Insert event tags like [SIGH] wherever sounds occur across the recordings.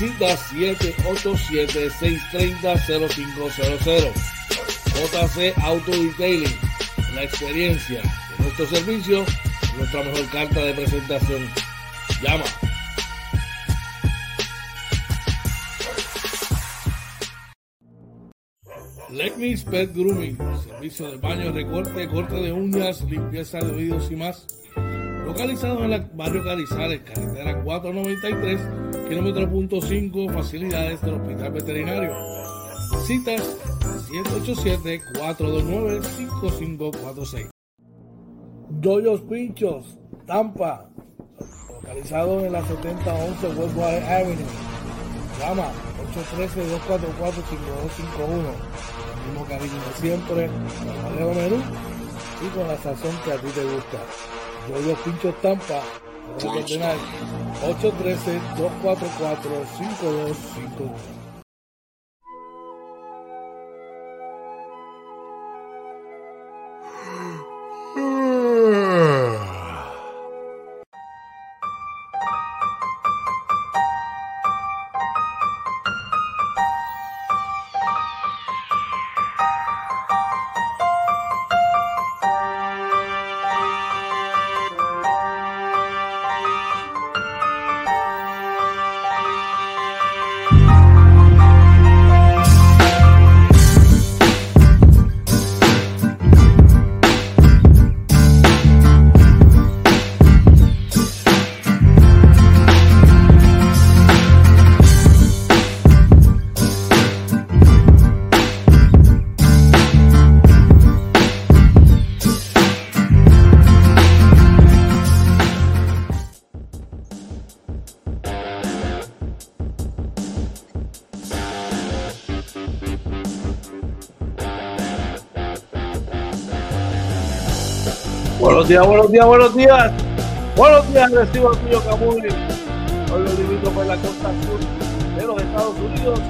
Cita 787-630-0500. JC Auto Detailing, la experiencia de nuestro servicio, nuestra mejor carta de presentación. Llama Legmis Pet Grooming, servicio de baño, recorte, corte de uñas, limpieza de oídos y más. Localizado en el barrio Carizales, carretera 493, kilómetro punto 5, facilidades del Hospital Veterinario. Citas 787-429-5546. Doyos Pinchos, Tampa, localizado en la 7011 Westwater Avenue. Llama 813-244-5251 mismo cariño de siempre, con el menú y con la sazón que a ti te gusta. Yo los pinchos Tampa, 813-244-5251. Días, buenos días, buenos días. Buenos días, recibo tuyo Camuy. Hoy lo invito por la costa sur de los Estados Unidos.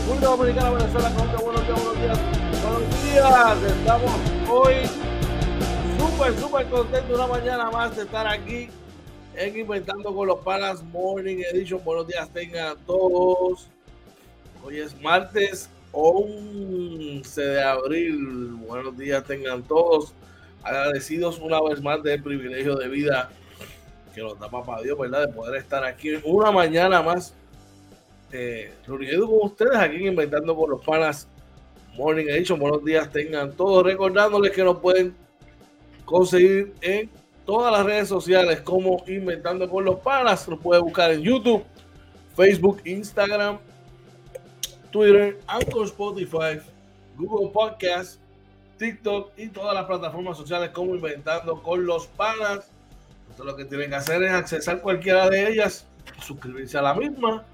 República Dominicana, Venezuela, Colombia. Buenos días, buenos días. Buenos días. Estamos hoy súper, súper contentos una mañana más de estar aquí en Inventando con los Panas Morning Edition. Buenos días tengan todos. Hoy es martes 11 de abril. Buenos días tengan todos agradecidos una vez más del privilegio de vida que nos da Papá Dios, ¿verdad? De poder estar aquí una mañana más eh, reunido con ustedes aquí Inventando con los Panas Morning Edition. Buenos días tengan todos. Recordándoles que nos pueden conseguir en todas las redes sociales como Inventando con los Panas. Nos puede buscar en YouTube, Facebook, Instagram, Twitter, Anchor, Spotify, Google Podcasts TikTok y todas las plataformas sociales como Inventando con los Panas. Entonces lo que tienen que hacer es accesar cualquiera de ellas, suscribirse a la misma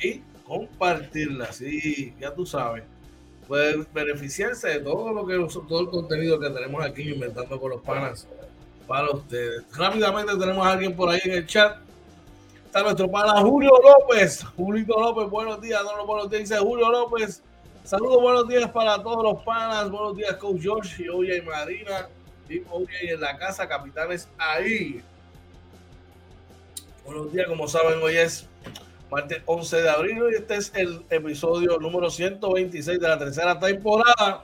y compartirla. Sí, ya tú sabes. Pueden beneficiarse de todo lo que todo el contenido que tenemos aquí Inventando con los Panas para ustedes. Rápidamente tenemos a alguien por ahí en el chat. Está nuestro pana Julio López. Julito López, buenos días. No, buenos días. Dice Julio López. Saludos, buenos días para todos los panas. Buenos días, Coach George y Oye y Marina. Y Oye en la casa, capitanes ahí. Buenos días, como saben, hoy es martes 11 de abril y este es el episodio número 126 de la tercera temporada.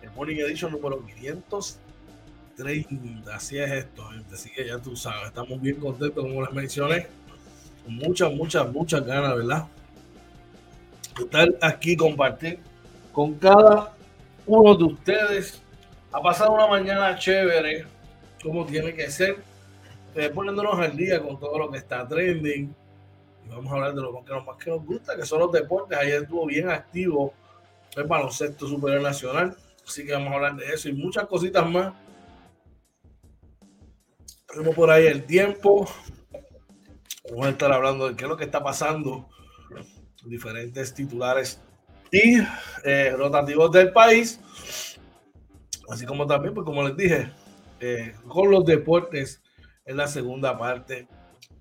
El Morning Edition número 530. Así es esto, gente. Así que ya tú sabes, estamos bien contentos, como les mencioné. Muchas, muchas, muchas ganas, ¿verdad? Estar aquí, compartir con cada uno de ustedes. Ha pasado una mañana chévere, como tiene que ser, eh, poniéndonos al día con todo lo que está trending. Y vamos a hablar de lo que más que nos gusta, que son los deportes. Ayer estuvo bien activo el baloncesto superior nacional. Así que vamos a hablar de eso y muchas cositas más. Tenemos por ahí el tiempo. Vamos a estar hablando de qué es lo que está pasando diferentes titulares y eh, rotativos del país. Así como también, pues como les dije, eh, con los deportes en la segunda parte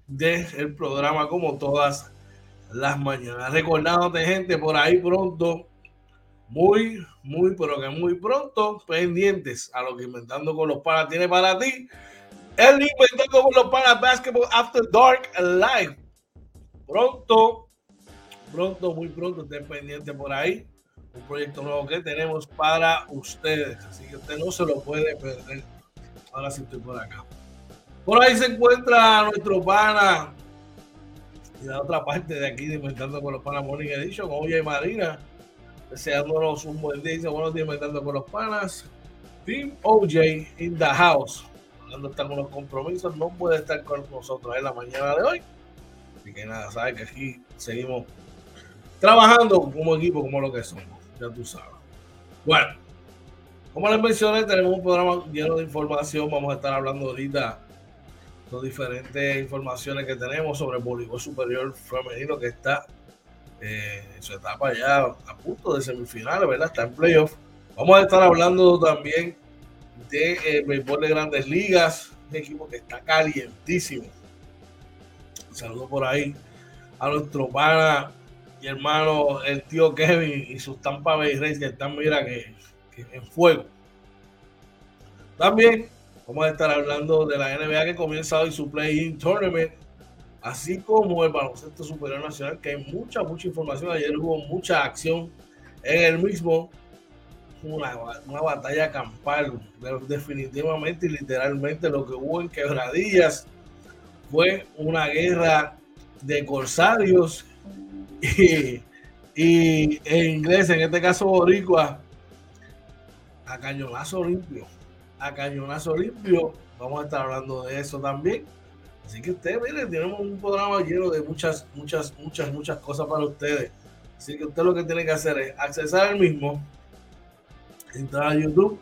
del programa, como todas las mañanas. Recordándote, gente, por ahí pronto, muy, muy, pero que muy pronto, pendientes a lo que Inventando con los Panas tiene para ti. El Inventando con los Panas Basketball After Dark Live. Pronto pronto, muy pronto, estén pendientes por ahí. Un proyecto nuevo que tenemos para ustedes. Así que usted no se lo puede perder. Ahora sí estoy por acá. Por ahí se encuentra nuestro pana. Y la otra parte de aquí, Inventando con los Panas Morning Edition, Oye Marina, deseándonos un buen día. Dice, buenos días, Inventando con los Panas. Team OJ in the house. Cuando está con los compromisos, no puede estar con nosotros en la mañana de hoy. Así que nada, sabe que aquí seguimos trabajando como equipo, como lo que somos, ya tú sabes. Bueno, como les mencioné, tenemos un programa lleno de información. Vamos a estar hablando ahorita de diferentes informaciones que tenemos sobre el voleibol superior femenino que está eh, en su etapa ya a punto de semifinales, ¿verdad? Está en playoff. Vamos a estar hablando también de eh, béisbol de grandes ligas, un equipo que está calientísimo. Un saludo por ahí a nuestro pana y hermano, el tío Kevin y sus Tampa Bay Rays que están, mira, que, en fuego. También vamos a estar hablando de la NBA que comienza hoy su play-in tournament, así como el baloncesto superior nacional, que hay mucha, mucha información. Ayer hubo mucha acción en el mismo. Una, una batalla campal, definitivamente y literalmente lo que hubo en Quebradillas fue una guerra de corsarios [LAUGHS] y, en inglés, en este caso boricua, a cañonazo limpio. A cañonazo limpio. Vamos a estar hablando de eso también. Así que ustedes, miren, tenemos un programa lleno de muchas, muchas, muchas, muchas cosas para ustedes. Así que usted lo que tiene que hacer es accesar al mismo, entrar a YouTube,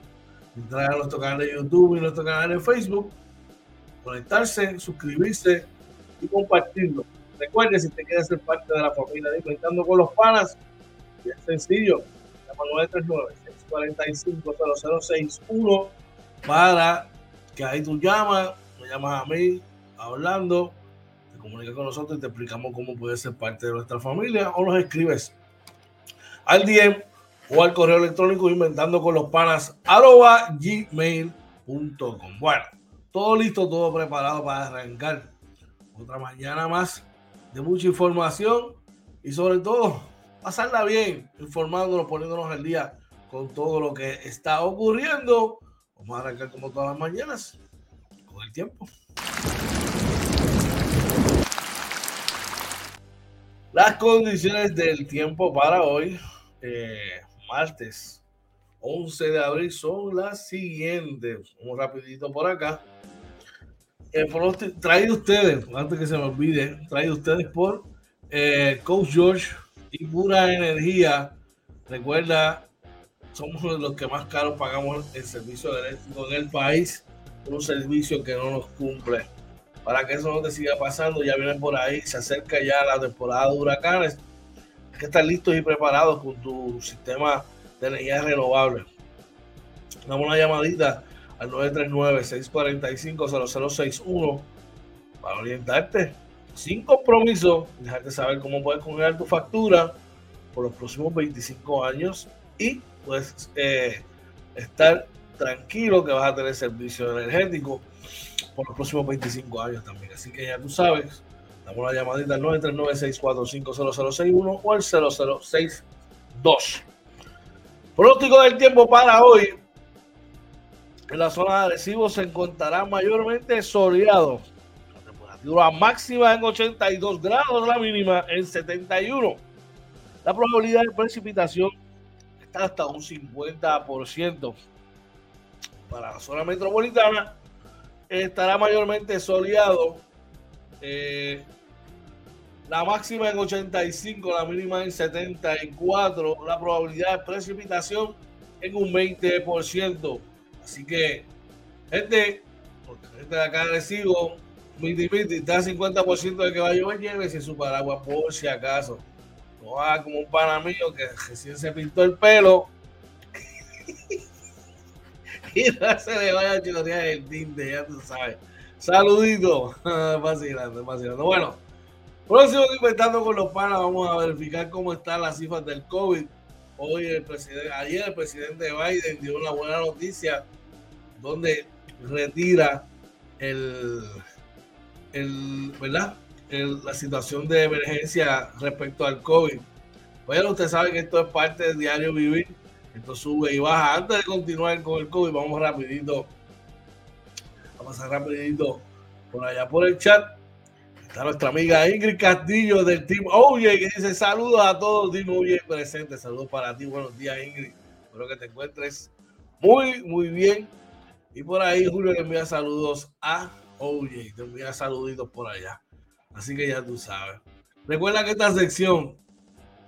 entrar a nuestro canal de YouTube y nuestro canal de Facebook, conectarse, suscribirse y compartirlo. Recuerde, si te quieres ser parte de la familia de Inventando con los Panas, es sencillo, llama 939-645-0061 para que ahí tú llamas, me llamas a mí, hablando, te comunicas con nosotros y te explicamos cómo puedes ser parte de nuestra familia o nos escribes al DM o al correo electrónico inventando con los panas arroba gmail.com. Bueno, todo listo, todo preparado para arrancar. Otra mañana más de mucha información y sobre todo pasarla bien, informándonos, poniéndonos al día con todo lo que está ocurriendo. Vamos a arrancar como todas las mañanas con el tiempo. Las condiciones del tiempo para hoy, eh, martes 11 de abril, son las siguientes. Vamos rapidito por acá traído ustedes, antes que se me olvide, traído ustedes por eh, Coach George y Pura Energía. Recuerda, somos los que más caro pagamos el servicio eléctrico en el país, un servicio que no nos cumple. Para que eso no te siga pasando, ya vienen por ahí, se acerca ya la temporada de huracanes. Hay que estar listos y preparados con tu sistema de energía renovable. Damos una llamadita al 939-645-0061 para orientarte sin compromiso, dejarte saber cómo puedes congelar tu factura por los próximos 25 años y puedes eh, estar tranquilo que vas a tener servicio energético por los próximos 25 años también. Así que ya tú sabes, damos una llamadita al 939-645-0061 o al 0062. Pronóstico del tiempo para hoy. En la zona de Arecibo se encontrará mayormente soleado. La temperatura máxima en 82 grados, la mínima en 71. La probabilidad de precipitación está hasta un 50%. Para la zona metropolitana estará mayormente soleado. Eh, la máxima en 85, la mínima en 74. La probabilidad de precipitación en un 20%. Así que, gente, gente de acá recibo, miti miti, está 50% de que va a llover, llévese su paraguas por si acaso. No va como un pana mío que recién se pintó el pelo [LAUGHS] y no se le vaya a chorear el tinte, ya tú sabes. Saludito, [LAUGHS] vacilando, vacilando. Bueno, próximo inventando con los panas, vamos a verificar cómo están las cifras del COVID. Hoy el presidente, ayer el presidente Biden dio una buena noticia donde retira el, el ¿verdad? la situación de emergencia respecto al COVID. Bueno, usted sabe que esto es parte del diario vivir. Esto sube y baja. Antes de continuar con el COVID, vamos rapidito. Vamos a pasar rapidito por allá por el chat. Está nuestra amiga Ingrid Castillo del Team Oye, que dice saludos a todos, Team Oye presente. Saludos para ti. Buenos días, Ingrid. Espero que te encuentres muy, muy bien. Y por ahí Julio le envía saludos a Oye. Te envía saluditos por allá. Así que ya tú sabes. Recuerda que esta sección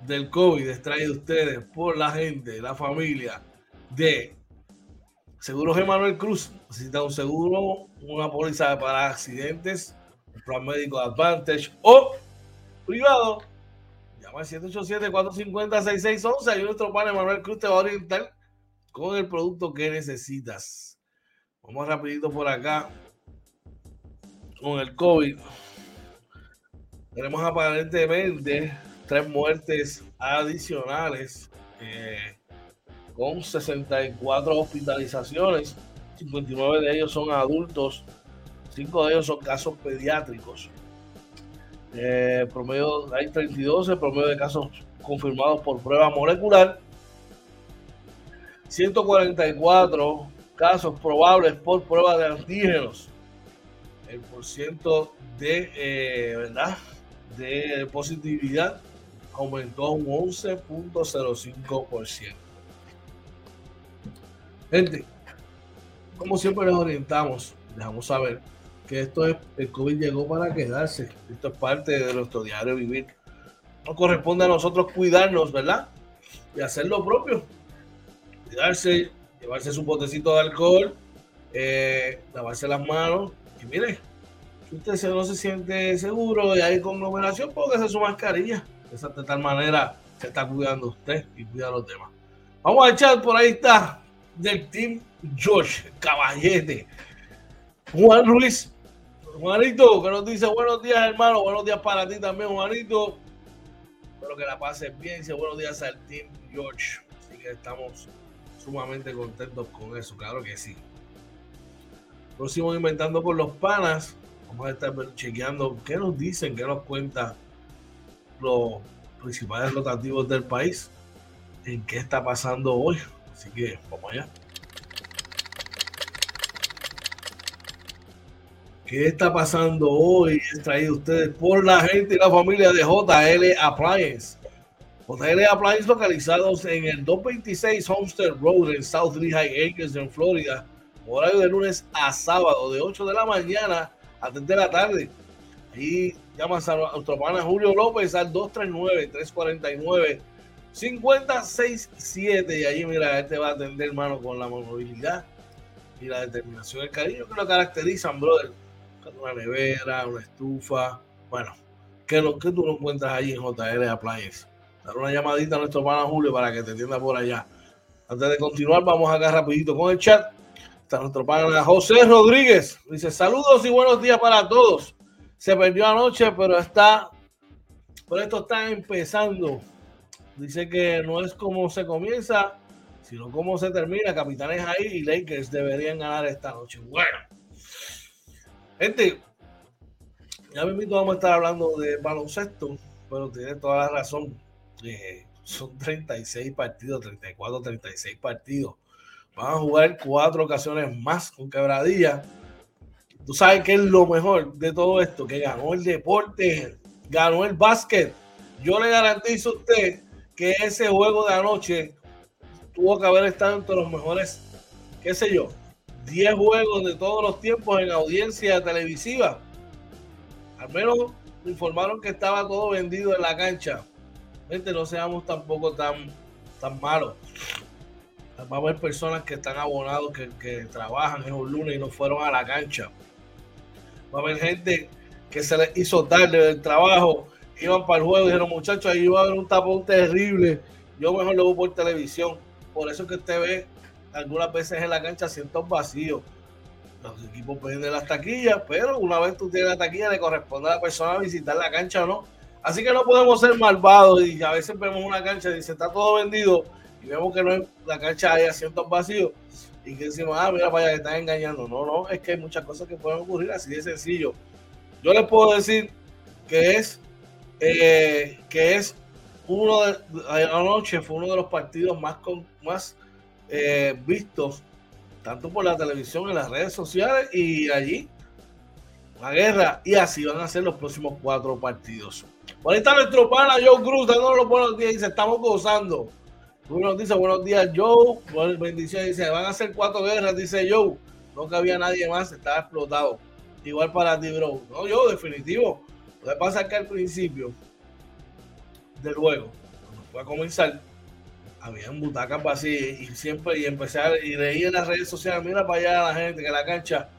del COVID es traída ustedes por la gente, la familia de Seguros Emanuel Cruz. Necesita un seguro, una póliza para accidentes, un plan médico Advantage o privado. Llama al 787-450-6611 y nuestro pan Emanuel Cruz te va a orientar con el producto que necesitas. Vamos rapidito por acá con el COVID. Tenemos aparentemente tres muertes adicionales eh, con 64 hospitalizaciones. 59 de ellos son adultos, 5 de ellos son casos pediátricos. Eh, promedio, hay 32, el promedio de casos confirmados por prueba molecular. 144 casos probables por prueba de antígenos. El porciento de, eh, ¿verdad? de positividad aumentó un 11.05%. Gente, como siempre les orientamos, dejamos saber que esto es, el COVID llegó para quedarse. Esto es parte de nuestro diario vivir. Nos corresponde a nosotros cuidarnos, ¿verdad? Y hacer lo propio. Cuidarse, llevarse su potecito de alcohol, eh, lavarse las manos. Y mire, si usted no se siente seguro y hay conglomeración, póngase su mascarilla. De tal manera se está cuidando usted y cuida a los demás. Vamos a echar por ahí está del Team Josh Caballete. Juan Ruiz. Juanito, que nos dice buenos días, hermano. Buenos días para ti también, Juanito. Espero que la pases bien. Dice buenos días al Team George. Así que estamos sumamente contentos con eso, claro que sí. Próximo inventando con los panas. Vamos a estar chequeando qué nos dicen, qué nos cuenta los principales rotativos del país, en qué está pasando hoy. Así que vamos allá. ¿Qué está pasando hoy? Es traído ustedes por la gente y la familia de JL Appliance. JL Appliance localizados en el 226 Homestead Road en South Lehigh Acres en Florida. Horario de lunes a sábado de 8 de la mañana a 3 de la tarde. Y llamas a nuestro pana Julio López al 239-349-5067. Y ahí, mira, este va a atender, hermano, con la movilidad y la determinación, el cariño que lo caracterizan, brother. Una nevera, una estufa. Bueno, ¿qué, lo, que tú no encuentras allí en JL Appliance? Dar una llamadita a nuestro pana Julio para que te atienda por allá. Antes de continuar, vamos acá rapidito con el chat. Está nuestro pana José Rodríguez. Dice saludos y buenos días para todos. Se perdió anoche, pero está, pero esto está empezando. Dice que no es como se comienza, sino cómo se termina. Capitanes ahí y Lakers deberían ganar esta noche. Bueno, gente, ya invito, vamos a estar hablando de baloncesto, pero tiene toda la razón. Eh, son 36 partidos, 34, 36 partidos Van a jugar cuatro ocasiones más con quebradilla. Tú sabes que es lo mejor de todo esto, que ganó el deporte, ganó el básquet. Yo le garantizo a usted que ese juego de anoche tuvo que haber estado entre los mejores, qué sé yo, 10 juegos de todos los tiempos en audiencia televisiva. Al menos informaron que estaba todo vendido en la cancha. Gente, no seamos tampoco tan, tan malos. Va a haber personas que están abonados, que, que trabajan en un lunes y no fueron a la cancha. Va a haber gente que se les hizo tarde del trabajo, iban para el juego y dijeron, muchachos, ahí va a haber un tapón terrible. Yo mejor lo veo por televisión. Por eso que usted ve algunas veces en la cancha asientos vacíos. Los equipos venden las taquillas, pero una vez tú tienes la taquilla, le corresponde a la persona visitar la cancha o no. Así que no podemos ser malvados y a veces vemos una cancha y dice está todo vendido y vemos que no en la cancha hay asientos vacíos y que decimos, ah, mira, vaya, que están engañando. No, no, es que hay muchas cosas que pueden ocurrir así de sencillo. Yo les puedo decir que es, eh, que es uno de, anoche fue uno de los partidos más, con, más eh, vistos, tanto por la televisión, en las redes sociales y allí, la guerra, y así van a ser los próximos cuatro partidos. Por está nuestro pana Joe Cruz, dándonos los buenos días, dice, estamos gozando. Uno dice, buenos días, Joe. Bendiciones, dice, van a ser cuatro guerras, dice Joe. No cabía nadie más, estaba explotado. Igual para ti, bro. No, yo, definitivo. Lo que pasa es que al principio del juego, cuando fue a comenzar, habían butacas vacías y siempre, y empecé a, y leí en las redes sociales, mira para allá la gente que la cancha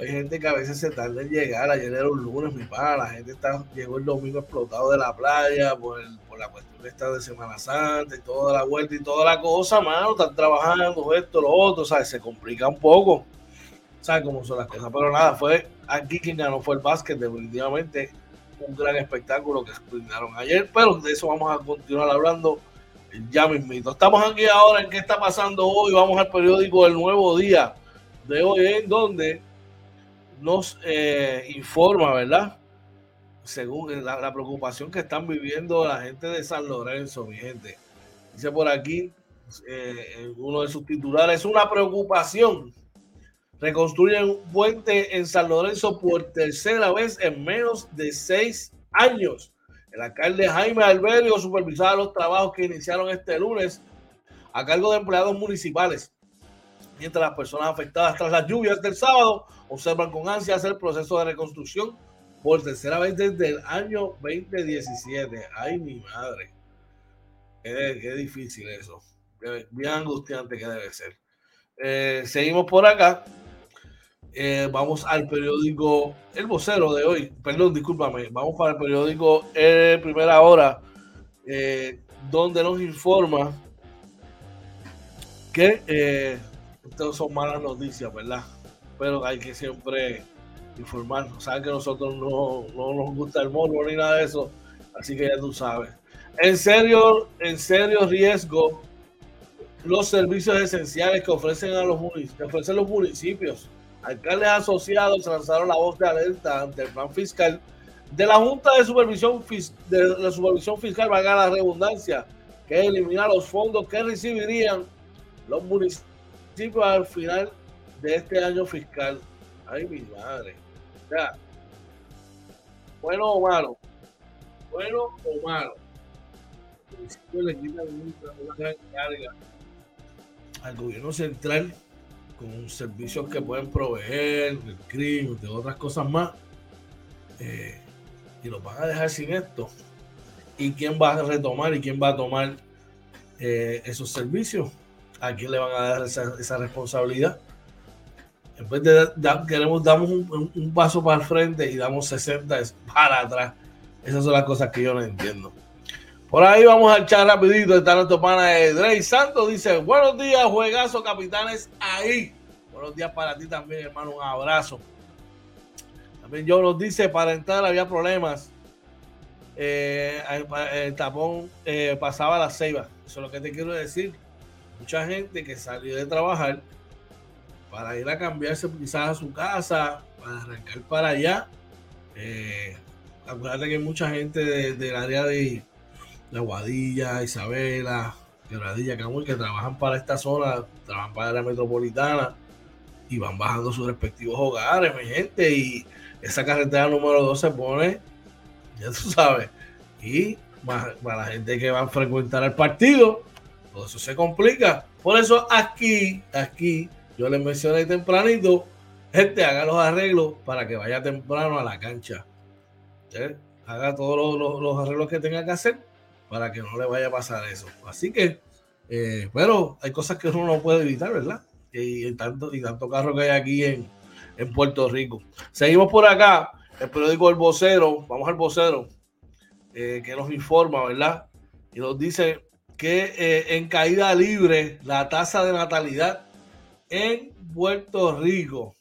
hay gente que a veces se tarda en llegar. Ayer era un lunes, mi pana. La gente está, llegó el domingo explotado de la playa por, por la cuestión esta de Semana Santa y toda la vuelta y toda la cosa, mano. Están trabajando esto, lo otro, ¿sabes? Se complica un poco. ¿Sabes cómo son las cosas? Pero nada, fue aquí quien ganó fue el básquet. Definitivamente un gran espectáculo que brindaron ayer. Pero de eso vamos a continuar hablando ya mismito. Estamos aquí ahora en qué está pasando hoy. Vamos al periódico El Nuevo Día de hoy, en donde nos eh, informa, ¿verdad? Según la, preocupación que están viviendo la gente de San Lorenzo, mi gente. Dice por aquí, eh, uno de sus titulares, es una preocupación. Reconstruyen un puente en San Lorenzo por tercera vez en menos de seis años. El alcalde Jaime Alberio supervisaba los trabajos que iniciaron este lunes a cargo de empleados municipales mientras las personas afectadas tras las lluvias del sábado observan con ansias el proceso de reconstrucción por tercera vez desde el año 2017. Ay, mi madre. Qué, difícil eso. Bien angustiante que debe ser. Eh, seguimos por acá. Eh, vamos al periódico El Vocero de hoy. Perdón, discúlpame. Vamos para el periódico El Primera Hora, eh, donde nos informa que estas son malas noticias, ¿verdad? Pero hay que siempre informar. Saben que nosotros no, nos gusta el morbo ni nada de eso, así que ya tú sabes. En serio, en serio riesgo los servicios esenciales que ofrecen a los municipios, ofrecen los municipios. Alcaldes asociados lanzaron la voz de alerta ante el plan fiscal de la Junta de Supervisión, de la Supervisión Fiscal, valga la redundancia, que eliminar los fondos que recibirían los municipios al final de este año fiscal. Ay, mi madre. Ya. Bueno o malo. Bueno o malo. le quitan una gran carga al gobierno central con servicios que pueden proveer, el crimen, de otras cosas más. Eh, y los van a dejar sin esto. ¿Y quién va a retomar y quién va a tomar eh, esos servicios? ¿A quién le van a dar esa, responsabilidad? En vez de queremos damos un, paso para el frente y damos 60 para atrás. Esas son las cosas que yo no entiendo. Por ahí vamos a echar rapidito. Está nuestro pana de Drey Santos. Dice, buenos días, juegazo, capitanes. Ahí. Buenos días para ti también, hermano. Un abrazo. También yo nos dice, para entrar había problemas. Eh, el, tapón eh, pasaba la ceiba. Eso es lo que te quiero decir mucha gente que salió de trabajar para ir a cambiarse quizás a su casa, para arrancar para allá. Eh, acuérdate que hay mucha gente del área de, Aguadilla, Isabela, Quebradilla, Camuy, que trabajan para esta zona, trabajan para la metropolitana y van bajando sus respectivos hogares, mi gente. Y esa carretera número 2 se pone, ya tú sabes, y para la gente que va a frecuentar el partido, eso se complica. Por eso aquí, aquí, yo les mencioné tempranito, gente, haga los arreglos para que vaya temprano a la cancha. Haga todos los, arreglos que tenga que hacer para que no le vaya a pasar eso. Así que, eh, pero hay cosas que uno no puede evitar, ¿verdad? Y, tanto, y tanto carro que hay aquí en, en Puerto Rico. Seguimos por acá, el periódico El Vocero, vamos al Vocero, eh, que nos informa, ¿verdad? Y nos dice que eh, en caída libre la tasa de natalidad en Puerto Rico.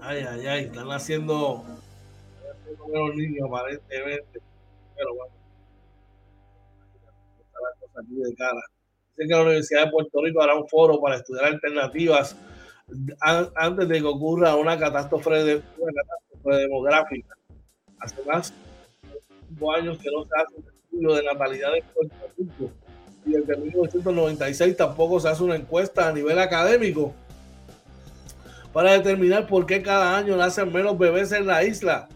Ay, ay, ay, están haciendo, los niños aparentemente. Pero bueno, la cosa aquí de cara. Dice que la Universidad de Puerto Rico hará un foro para estudiar alternativas antes de que ocurra una catástrofe, de, una catástrofe demográfica. Hace más de cinco años que no se hace estudio de natalidad en Puerto Rico y desde 1996 tampoco se hace una encuesta a nivel académico para determinar por qué cada año nacen menos bebés en la isla.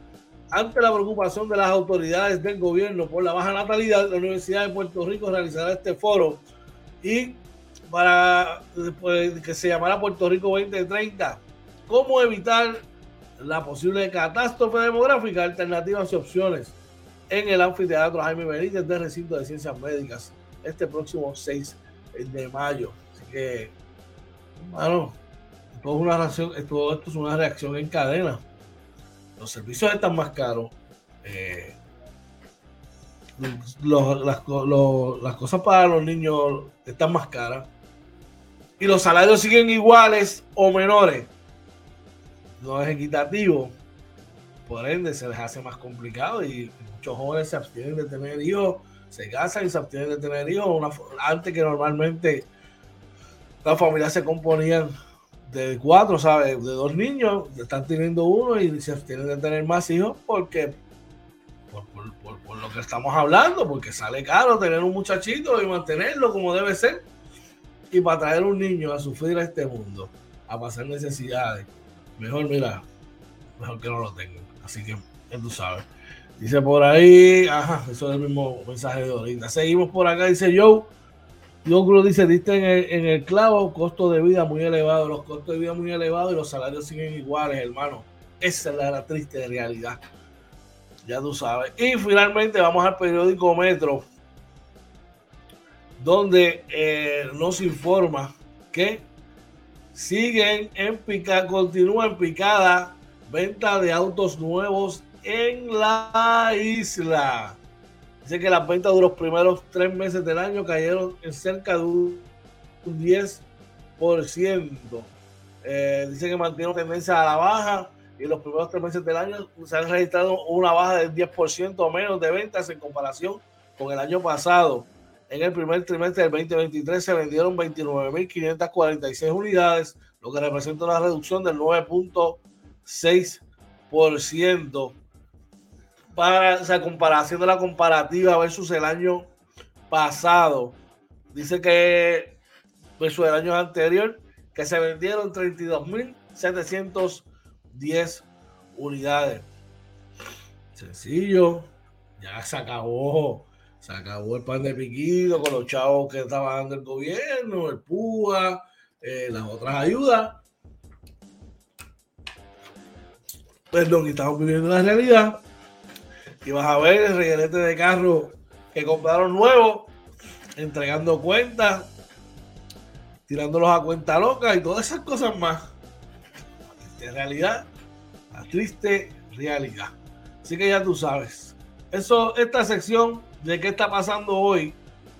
Ante la preocupación de las autoridades del gobierno por la baja natalidad, la Universidad de Puerto Rico realizará este foro y para que se llamara Puerto Rico 2030. ¿Cómo evitar la posible catástrofe demográfica? Alternativas y opciones en el anfiteatro Jaime Benítez del recinto de ciencias médicas este próximo 6 de mayo. Así que, bueno, todo, una reacción, todo esto es una reacción en cadena. Los servicios están más caros. Eh, las, las cosas para los niños están más caras y los salarios siguen iguales o menores, no es equitativo. Por ende, se les hace más complicado y muchos jóvenes se abstienen de tener hijos, se casan y se abstienen de tener hijos. antes que normalmente las familias se componían de cuatro, ¿sabes? De dos niños, están teniendo uno y se abstienen de tener más hijos porque por, por, lo que estamos hablando, porque sale caro tener un muchachito y mantenerlo como debe ser. Y para traer un niño a sufrir a este mundo, a pasar necesidades, mejor, mira, mejor que no lo tengan. Así que, ya tú sabes. Dice por ahí, ajá, eso es el mismo mensaje de ahorita. Seguimos por acá, dice Joe. Yo creo dice, diste en el, en el clavo, costo de vida muy elevado, los costos de vida muy elevados y los salarios siguen iguales, hermano. Esa es la, triste realidad. Ya tú sabes. Y finalmente vamos al periódico Metro donde eh, nos informa que siguen en picada, continúa en picada venta de autos nuevos en la isla. Dice que las ventas de los primeros tres meses del año cayeron en cerca de un 10%. Eh, dice que mantiene tendencia a la baja y en los primeros tres meses del año se han registrado una baja del 10% o menos de ventas en comparación con el año pasado. En el primer trimestre del 2023 se vendieron 29.546 unidades, lo que representa una reducción del 9.6%. Para esa comparación de la comparativa versus el año pasado, dice que versus el año anterior, que se vendieron 32.710 unidades. Sencillo, ya se acabó se acabó el pan de piquito con los chavos que estaba dando el gobierno, el PUA, eh, las otras ayudas. Perdón, estamos viviendo la realidad. Y vas a ver el reguerete de carros que compraron nuevos, entregando cuentas, tirándolos a cuenta loca y todas esas cosas más. Triste realidad, la triste realidad. Así que ya tú sabes. Eso, esta sección de qué está pasando hoy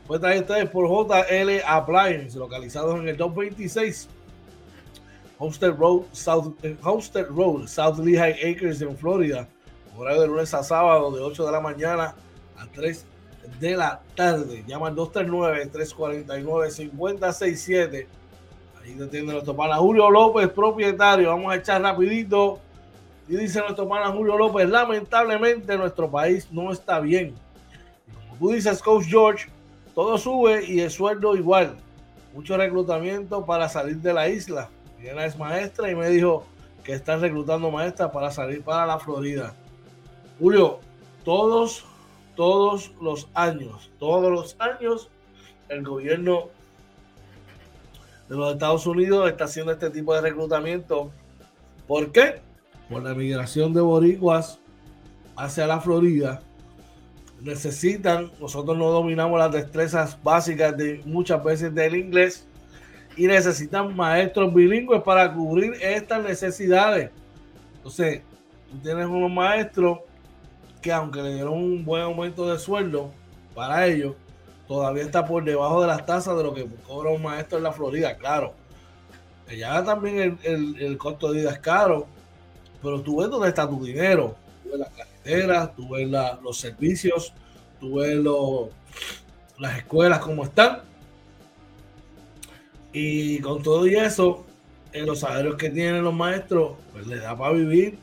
fue traído ustedes por JL Appliance, localizados en el 226 Homestead Road, South, eh, Homestead Road, South Lehigh Acres en Florida. Horario de lunes a sábado de 8 de la mañana a 3 de la tarde. Llama al 239-349-5067. Ahí te atiende nuestro pana Julio López, propietario. Vamos a echar rapidito. Y dice nuestro pana Julio López, lamentablemente nuestro país no está bien tú dices, Coach George, todo sube y el sueldo igual. Mucho reclutamiento para salir de la isla. Diana es maestra y me dijo que están reclutando maestras para salir para la Florida. Julio, todos todos los años, todos los años, el gobierno de los Estados Unidos está haciendo este tipo de reclutamiento. ¿Por qué? Por la migración de boricuas hacia la Florida. Necesitan, nosotros no dominamos las destrezas básicas de muchas veces del inglés y necesitan maestros bilingües para cubrir estas necesidades. Entonces, tú tienes unos maestros que aunque le dieron un buen aumento de sueldo para ellos, todavía está por debajo de las tasas de lo que cobra un maestro en la Florida, claro. Ya también el, costo de vida es caro, pero tú ves dónde está tu dinero. Tú ves las carreteras, tú ves los servicios, tú ves las escuelas como están. Y con todo y eso, los salarios que tienen los maestros, pues les da para vivir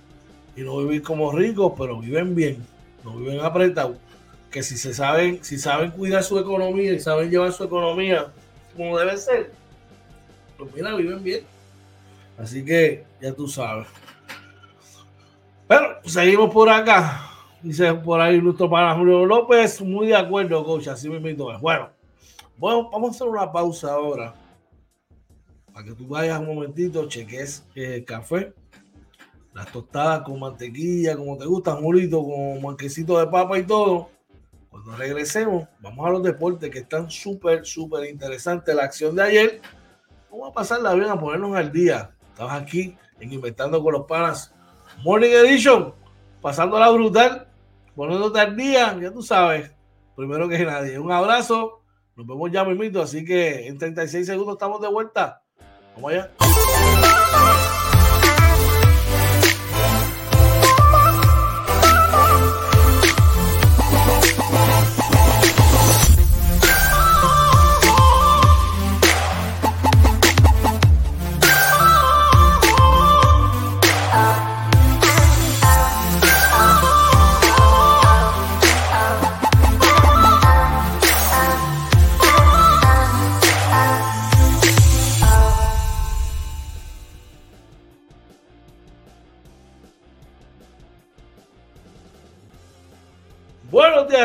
y no vivir como ricos, pero viven bien, no viven apretados. Que si se saben, si saben cuidar su economía y saben llevar su economía como debe ser, pues mira, viven bien. Así que ya tú sabes. Pero seguimos por acá. Dice por ahí nuestro pana Julio López, muy de acuerdo, coach. Así me invito. Bueno, bueno, vamos a hacer una pausa ahora. Para que tú vayas un momentito, cheques el café las tostadas con mantequilla, como te gusta, Julito, con manquecito de papa y todo. Cuando regresemos, vamos a los deportes que están súper, súper interesantes. La acción de ayer, vamos a pasarla bien, a ponernos al día. Estamos aquí en Inventando con los Panas. Morning Edition, pasándola brutal, poniéndote al día, ya tú sabes, primero que nadie. Un abrazo, nos vemos ya mismito, así que en 36 segundos estamos de vuelta. Vamos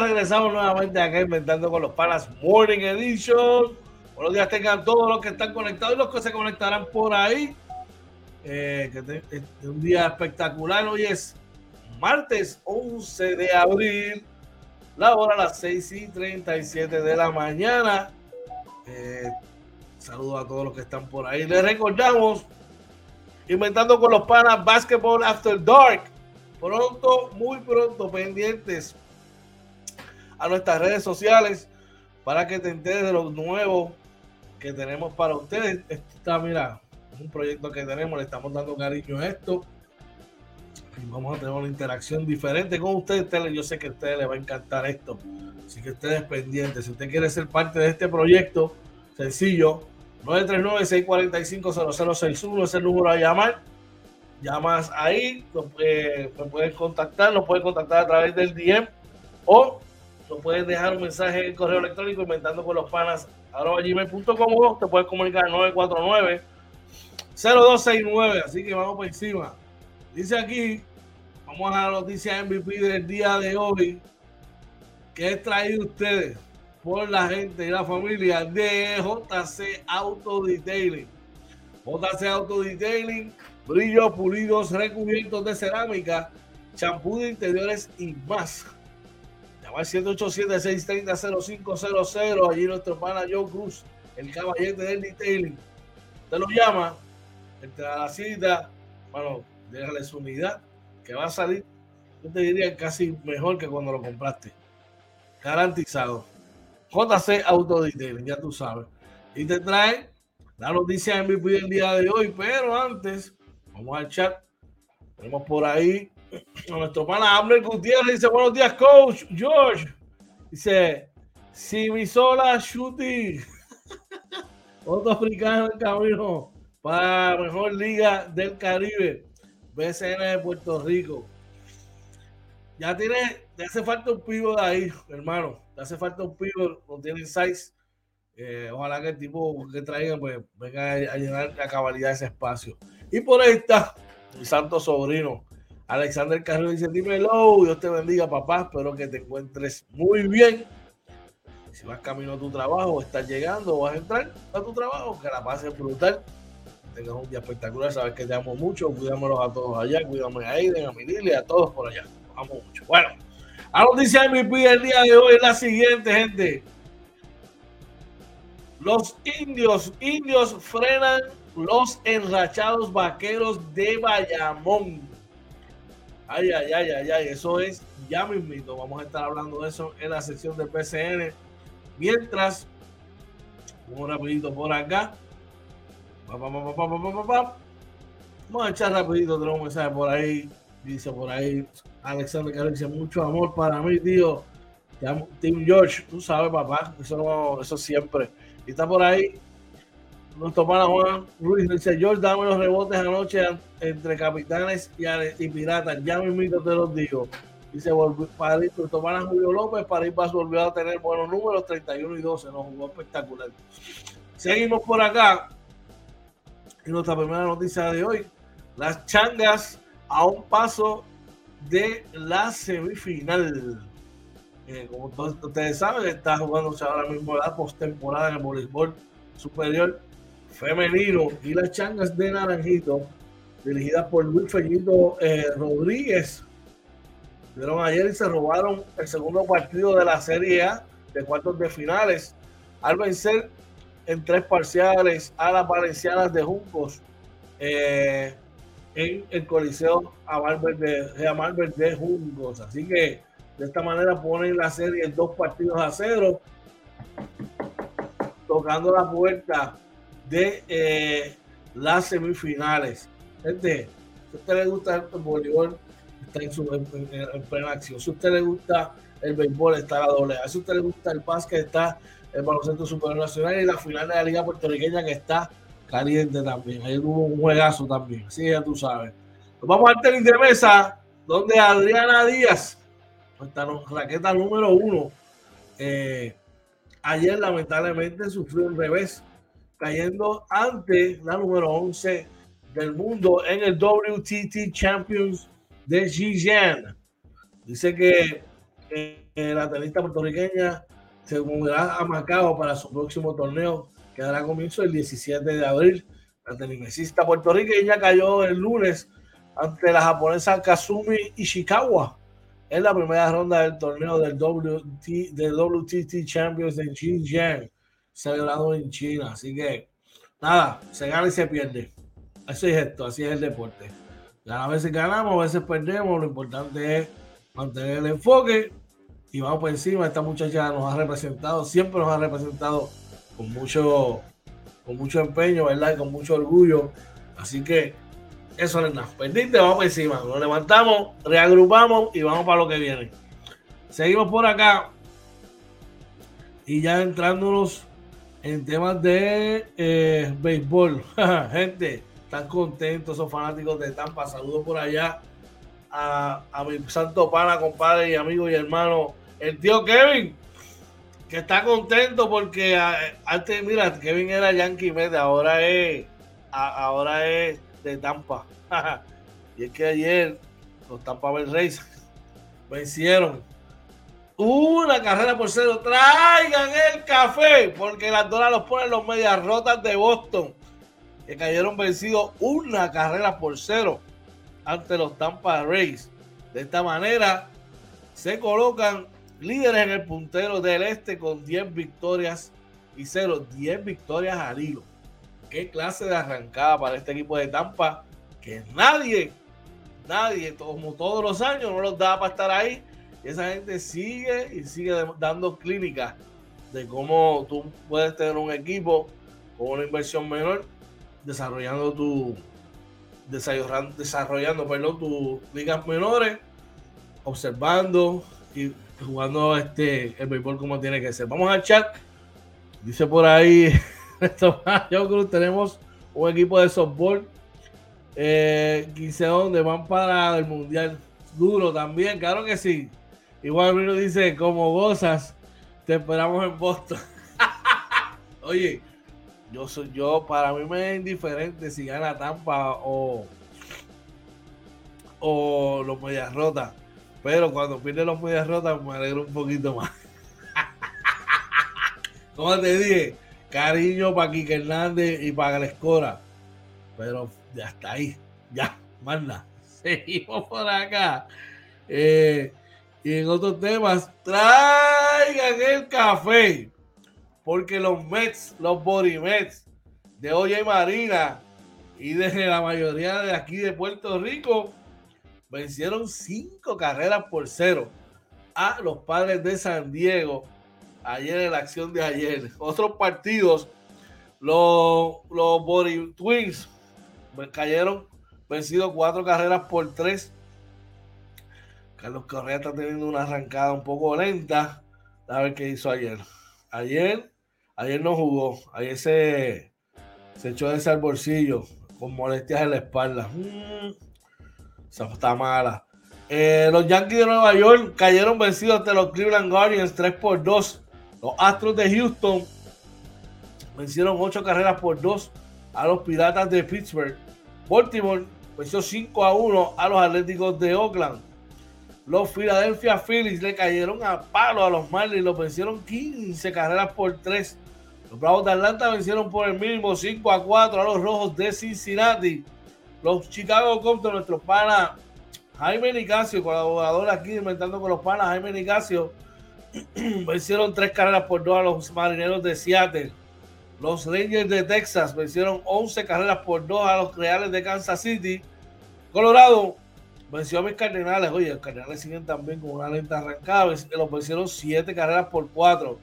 regresamos nuevamente acá inventando con los panas Morning Edition. Buenos días tengan todos los que están conectados y los que se conectarán por ahí. Eh, que este, un día espectacular. Hoy es martes 11 de abril. La hora a las 6 y 37 de la mañana. Eh, saludos a todos los que están por ahí. Les recordamos, inventando con los panas Basketball After Dark. Pronto, muy pronto, pendientes a nuestras redes sociales para que te enteres de lo nuevo que tenemos para ustedes. Está, mira, es un proyecto que tenemos, le estamos dando cariño a esto. Y vamos a tener una interacción diferente con ustedes. Yo sé que a ustedes les va a encantar esto. Así que ustedes pendientes. Si usted quiere ser parte de este proyecto, sencillo, 939-645-0061 es el número a llamar. Llamas ahí, lo puedes, puedes contactar, lo puedes contactar a través del DM o puedes dejar un mensaje en el correo electrónico inventando con los panas gmail.com o te puedes comunicar al 949 0269 así que vamos por encima. Dice aquí vamos a la noticia MVP del día de hoy que es traído ustedes por la gente y la familia de JC Auto Detailing JC Auto Detailing brillos pulidos recubiertos de cerámica champú de interiores y más al 787-630-0500. Allí nuestro pana Joe Cruz, el caballete del detailing. Te lo llama, entre a la cita, bueno, déjale su unidad, que va a salir, yo te diría casi mejor que cuando lo compraste. Garantizado. JC Auto Detailing, ya tú sabes. Y te trae la noticia MVP del día de hoy, pero antes, vamos al chat. Tenemos por ahí nuestro pana Abner Gutiérrez dice: Buenos días, coach George. Dice: Si mi sola shooting. [LAUGHS] Otro africano en camino para la mejor liga del Caribe. BCN de Puerto Rico. Ya tiene, te hace falta un pivo ahí, hermano. Te hace falta un pivo, no tiene size. Eh, ojalá que el tipo que traigan pues venga a llenar la cabalidad de ese espacio. Y por ahí está mi santo sobrino, Alexander Carrillo dice, dímelo, Dios te bendiga, papá, espero que te encuentres muy bien. Si vas camino a tu trabajo, estás llegando, vas a entrar a tu trabajo, que la pases brutal, tengas un día espectacular, sabes que te amo mucho, cuidámonos a todos allá, cuídame a Aiden, a Mirilia, a todos por allá, amo mucho. Bueno, la noticia MVP el día de hoy es la siguiente, gente. Los indios, indios frenan los enrachados vaqueros de Bayamón. Ay, ay, ay, ay, ay, eso es ya mismito. Vamos a estar hablando de eso en la sección del PCN. Mientras, un rapidito por acá. Vamos a echar rapidito, un mensaje por ahí. Dice por ahí Alexander que dice mucho amor para mí, tío. Tim George, tú sabes, papá, eso, eso siempre. Y está por ahí nuestro pana Juan Ruiz dice, George, dame los rebotes anoche entre capitanes y, piratas. Ya mismo te los digo. Dice, para ir, nuestro pana Julio López, para ir volvió a tener buenos números, 31 y 12, nos jugó espectacular. Seguimos por acá. Y nuestra primera noticia de hoy, las changas a un paso de la semifinal. Eh, como todos ustedes saben, está jugándose ahora mismo la postemporada en el voleibol superior femenino y las changas de Naranjito, dirigidas por Luis Fellito eh, Rodríguez. Vieron ayer y se robaron el segundo partido de la Serie A de cuartos de finales al vencer en tres parciales a las valencianas de Juncos eh, en el Coliseo a de, de Juncos. Así que de esta manera ponen la serie en dos partidos a cero, tocando la puerta de eh, las semifinales. Gente, si a usted le gusta el voleibol, está en, su, en, plena acción. Si a usted le gusta el béisbol, está la doble Si a usted le gusta el básquet, está el baloncesto superior nacional y la final de la Liga Puertorriqueña que está caliente también. Ahí hubo un juegazo también. Así ya tú sabes. Vamos al tenis de mesa, donde Adriana Díaz, nuestra raqueta número uno, eh, ayer lamentablemente sufrió un revés cayendo ante la número 11 del mundo en el WTT Champions de Xinjiang. Dice que la tenista puertorriqueña se mudará a Macao para su próximo torneo que dará comienzo el 17 de abril. La tenisista puertorriqueña cayó el lunes ante la japonesa Kazumi Ishikawa en la primera ronda del torneo del, WT, del WTT Champions de Xinjiang celebrado en China. Así que nada, se gana y se pierde. Así es esto, así es el deporte. A veces ganamos, a veces perdemos. Lo importante es mantener el enfoque y vamos por encima. Esta muchacha nos ha representado, siempre nos ha representado con mucho, con mucho empeño, ¿verdad? Y con mucho orgullo. Así que eso no es nada. Perdiste, vamos por encima. Nos levantamos, reagrupamos y vamos para lo que viene. Seguimos por acá. Y ya entrándonos en temas de eh, béisbol. [LAUGHS] Gente, están contentos esos fanáticos de Tampa. Saludos por allá a, mi santo pana, compadre y amigo y hermano, el tío Kevin, que está contento porque antes, mira, Kevin era Yankee Med, ahora es, ahora es de Tampa. [LAUGHS] y es que ayer los Tampa Bay Rays [LAUGHS] vencieron una carrera por cero. Traigan el café, porque las donas los ponen los medias rotas de Boston, que cayeron vencidos una carrera por cero ante los Tampa Rays. De esta manera se colocan líderes en el puntero del este con 10 victorias y 0, 10 victorias al hilo. Qué clase de arrancada para este equipo de Tampa que nadie, nadie, como todos los años, no los da para estar ahí esa gente sigue y sigue dando clínicas de cómo tú puedes tener un equipo con una inversión menor, desarrollando tu desarrollando, desarrollando perdón, tus ligas menores, observando y jugando este el béisbol como tiene que ser. Vamos al chat. Dice por ahí, [LAUGHS] que tenemos un equipo de softball eh, 15 donde van para el mundial duro también, claro que sí. Igual Bruno dice, como gozas, te esperamos en Boston. [LAUGHS] Oye, yo soy yo, para mí me es indiferente si gana Tampa o, o los medias rotas. Pero cuando pierden los medias rotas me alegro un poquito más. [LAUGHS] Como te dije, cariño para Kike Hernández y para Grescora. Pero ya está ahí. Ya, manda. [LAUGHS] Seguimos por acá. Eh, y en otros temas, traigan el café. Porque los Mets, los Body Mets de Oye Marina y de la mayoría de aquí de Puerto Rico vencieron cinco carreras por cero a los padres de San Diego ayer en la acción de ayer. Otros partidos, los, los Body Twins cayeron vencidos cuatro carreras por tres. Carlos Correa está teniendo una arrancada un poco lenta. A ver qué hizo ayer. Ayer, ayer no jugó. Ayer se, se echó de ese bolsillo con molestias en la espalda. Mm, esa está mala. Eh, los Yankees de Nueva York cayeron vencidos ante los Cleveland Guardians 3 por 2. Los Astros de Houston vencieron 8 carreras por 2 a los Piratas de Pittsburgh. Baltimore venció 5 a 1 a los Atléticos de Oakland. Los Philadelphia Phillies le cayeron a palo a los Marlins, los vencieron 15 carreras por 3. Los Bravos de Atlanta vencieron por el mínimo 5 a 4 a los Rojos de Cincinnati. Los Chicago Cubs de nuestro pana Jaime Nicasio, colaborador aquí inventando con los panas Jaime Nicasio, [CLEARS THROAT] vencieron tres carreras por dos a los Marineros de Seattle. Los Rangers de Texas vencieron 11 carreras por dos a los Reales de Kansas City. Colorado venció a mis Cardenales. Oye, los Cardenales siguen también con una lenta arrancada. Los vencieron 7 carreras por 4.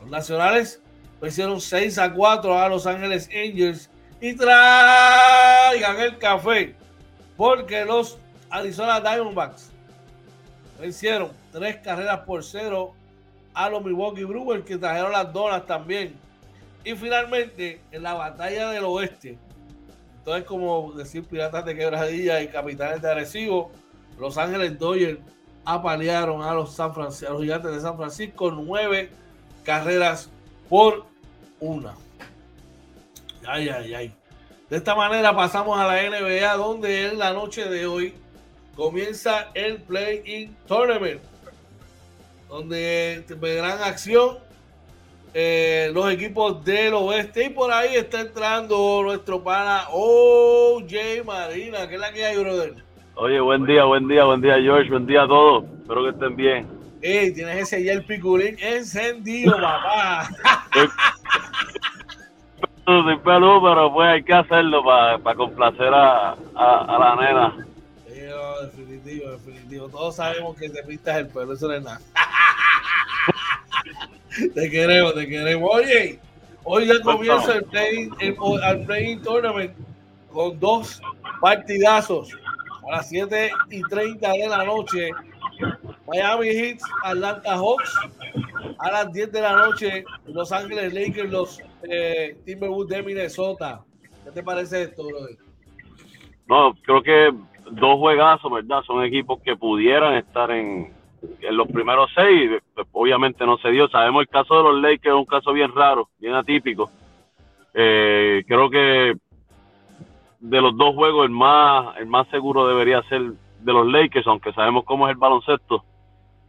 Los Nacionales vencieron 6 a 4 a Los Ángeles Angels y traigan el café porque los Arizona Diamondbacks vencieron tres carreras por cero a los Milwaukee Brewers que trajeron las donas también. Y finalmente, en la batalla del oeste, entonces como decir Piratas de Quebradilla y Capitanes de Arecibo, Los Ángeles Dodgers apalearon a los, San Francisco, a los gigantes de San Francisco nueve carreras por una. Ay, ay, ay. De esta manera pasamos a la NBA, donde en la noche de hoy comienza el Play-In Tournament, donde verán acción eh, los equipos del oeste. Y por ahí está entrando nuestro pana OJ Marina, que es la que hay, brother. Oye, buen día, buen día, buen día, George, buen día a todos. Espero que estén bien. Ey, tienes ese ya el piculín encendido, papá. sin pelo, pero pues hay que hacerlo para complacer a, la nena. definitivo, definitivo. Todos sabemos que te pintas el pelo, eso no es nada. Te queremos, te queremos. Oye, hoy ya comienza el playing, el, tournament con dos partidazos a las 7 y 30 de la noche. Miami Heat, Atlanta Hawks. A las 10 de la noche, Los Ángeles Lakers, los eh, Timberwolves de Minnesota. ¿Qué te parece esto, brother? No, creo que dos juegazos, ¿verdad? Son equipos que pudieran estar en, en los primeros seis. Obviamente no se dio. Sabemos el caso de los Lakers un caso bien raro, bien atípico. Eh, creo que de los dos juegos el más el más seguro debería ser de los Lakers, aunque sabemos cómo es el baloncesto.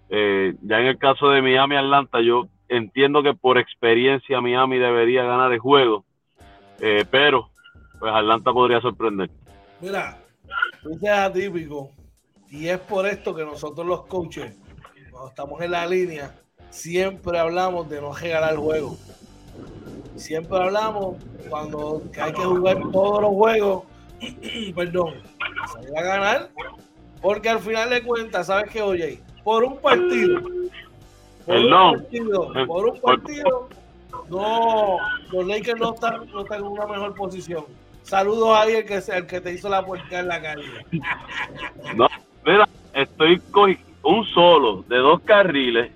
Eh, ya en el caso de Miami Atlanta, yo entiendo que por experiencia Miami debería ganar el juego, eh, pero pues Atlanta podría sorprender. Mira, es atípico y es por esto que nosotros los coaches, cuando estamos en la línea, siempre hablamos de no regalar el juego. Siempre hablamos cuando hay que jugar todos los juegos, [CLEARS THROAT] perdón, salir a ganar, porque al final de cuentas, ¿sabes qué, oye? Por un partido, por un partido, por un partido, no, los Lakers no están, no están en una mejor posición. Saludos a alguien que, el que te hizo la puerta en la calle. [LAUGHS] No, mira, estoy con un solo de dos carriles.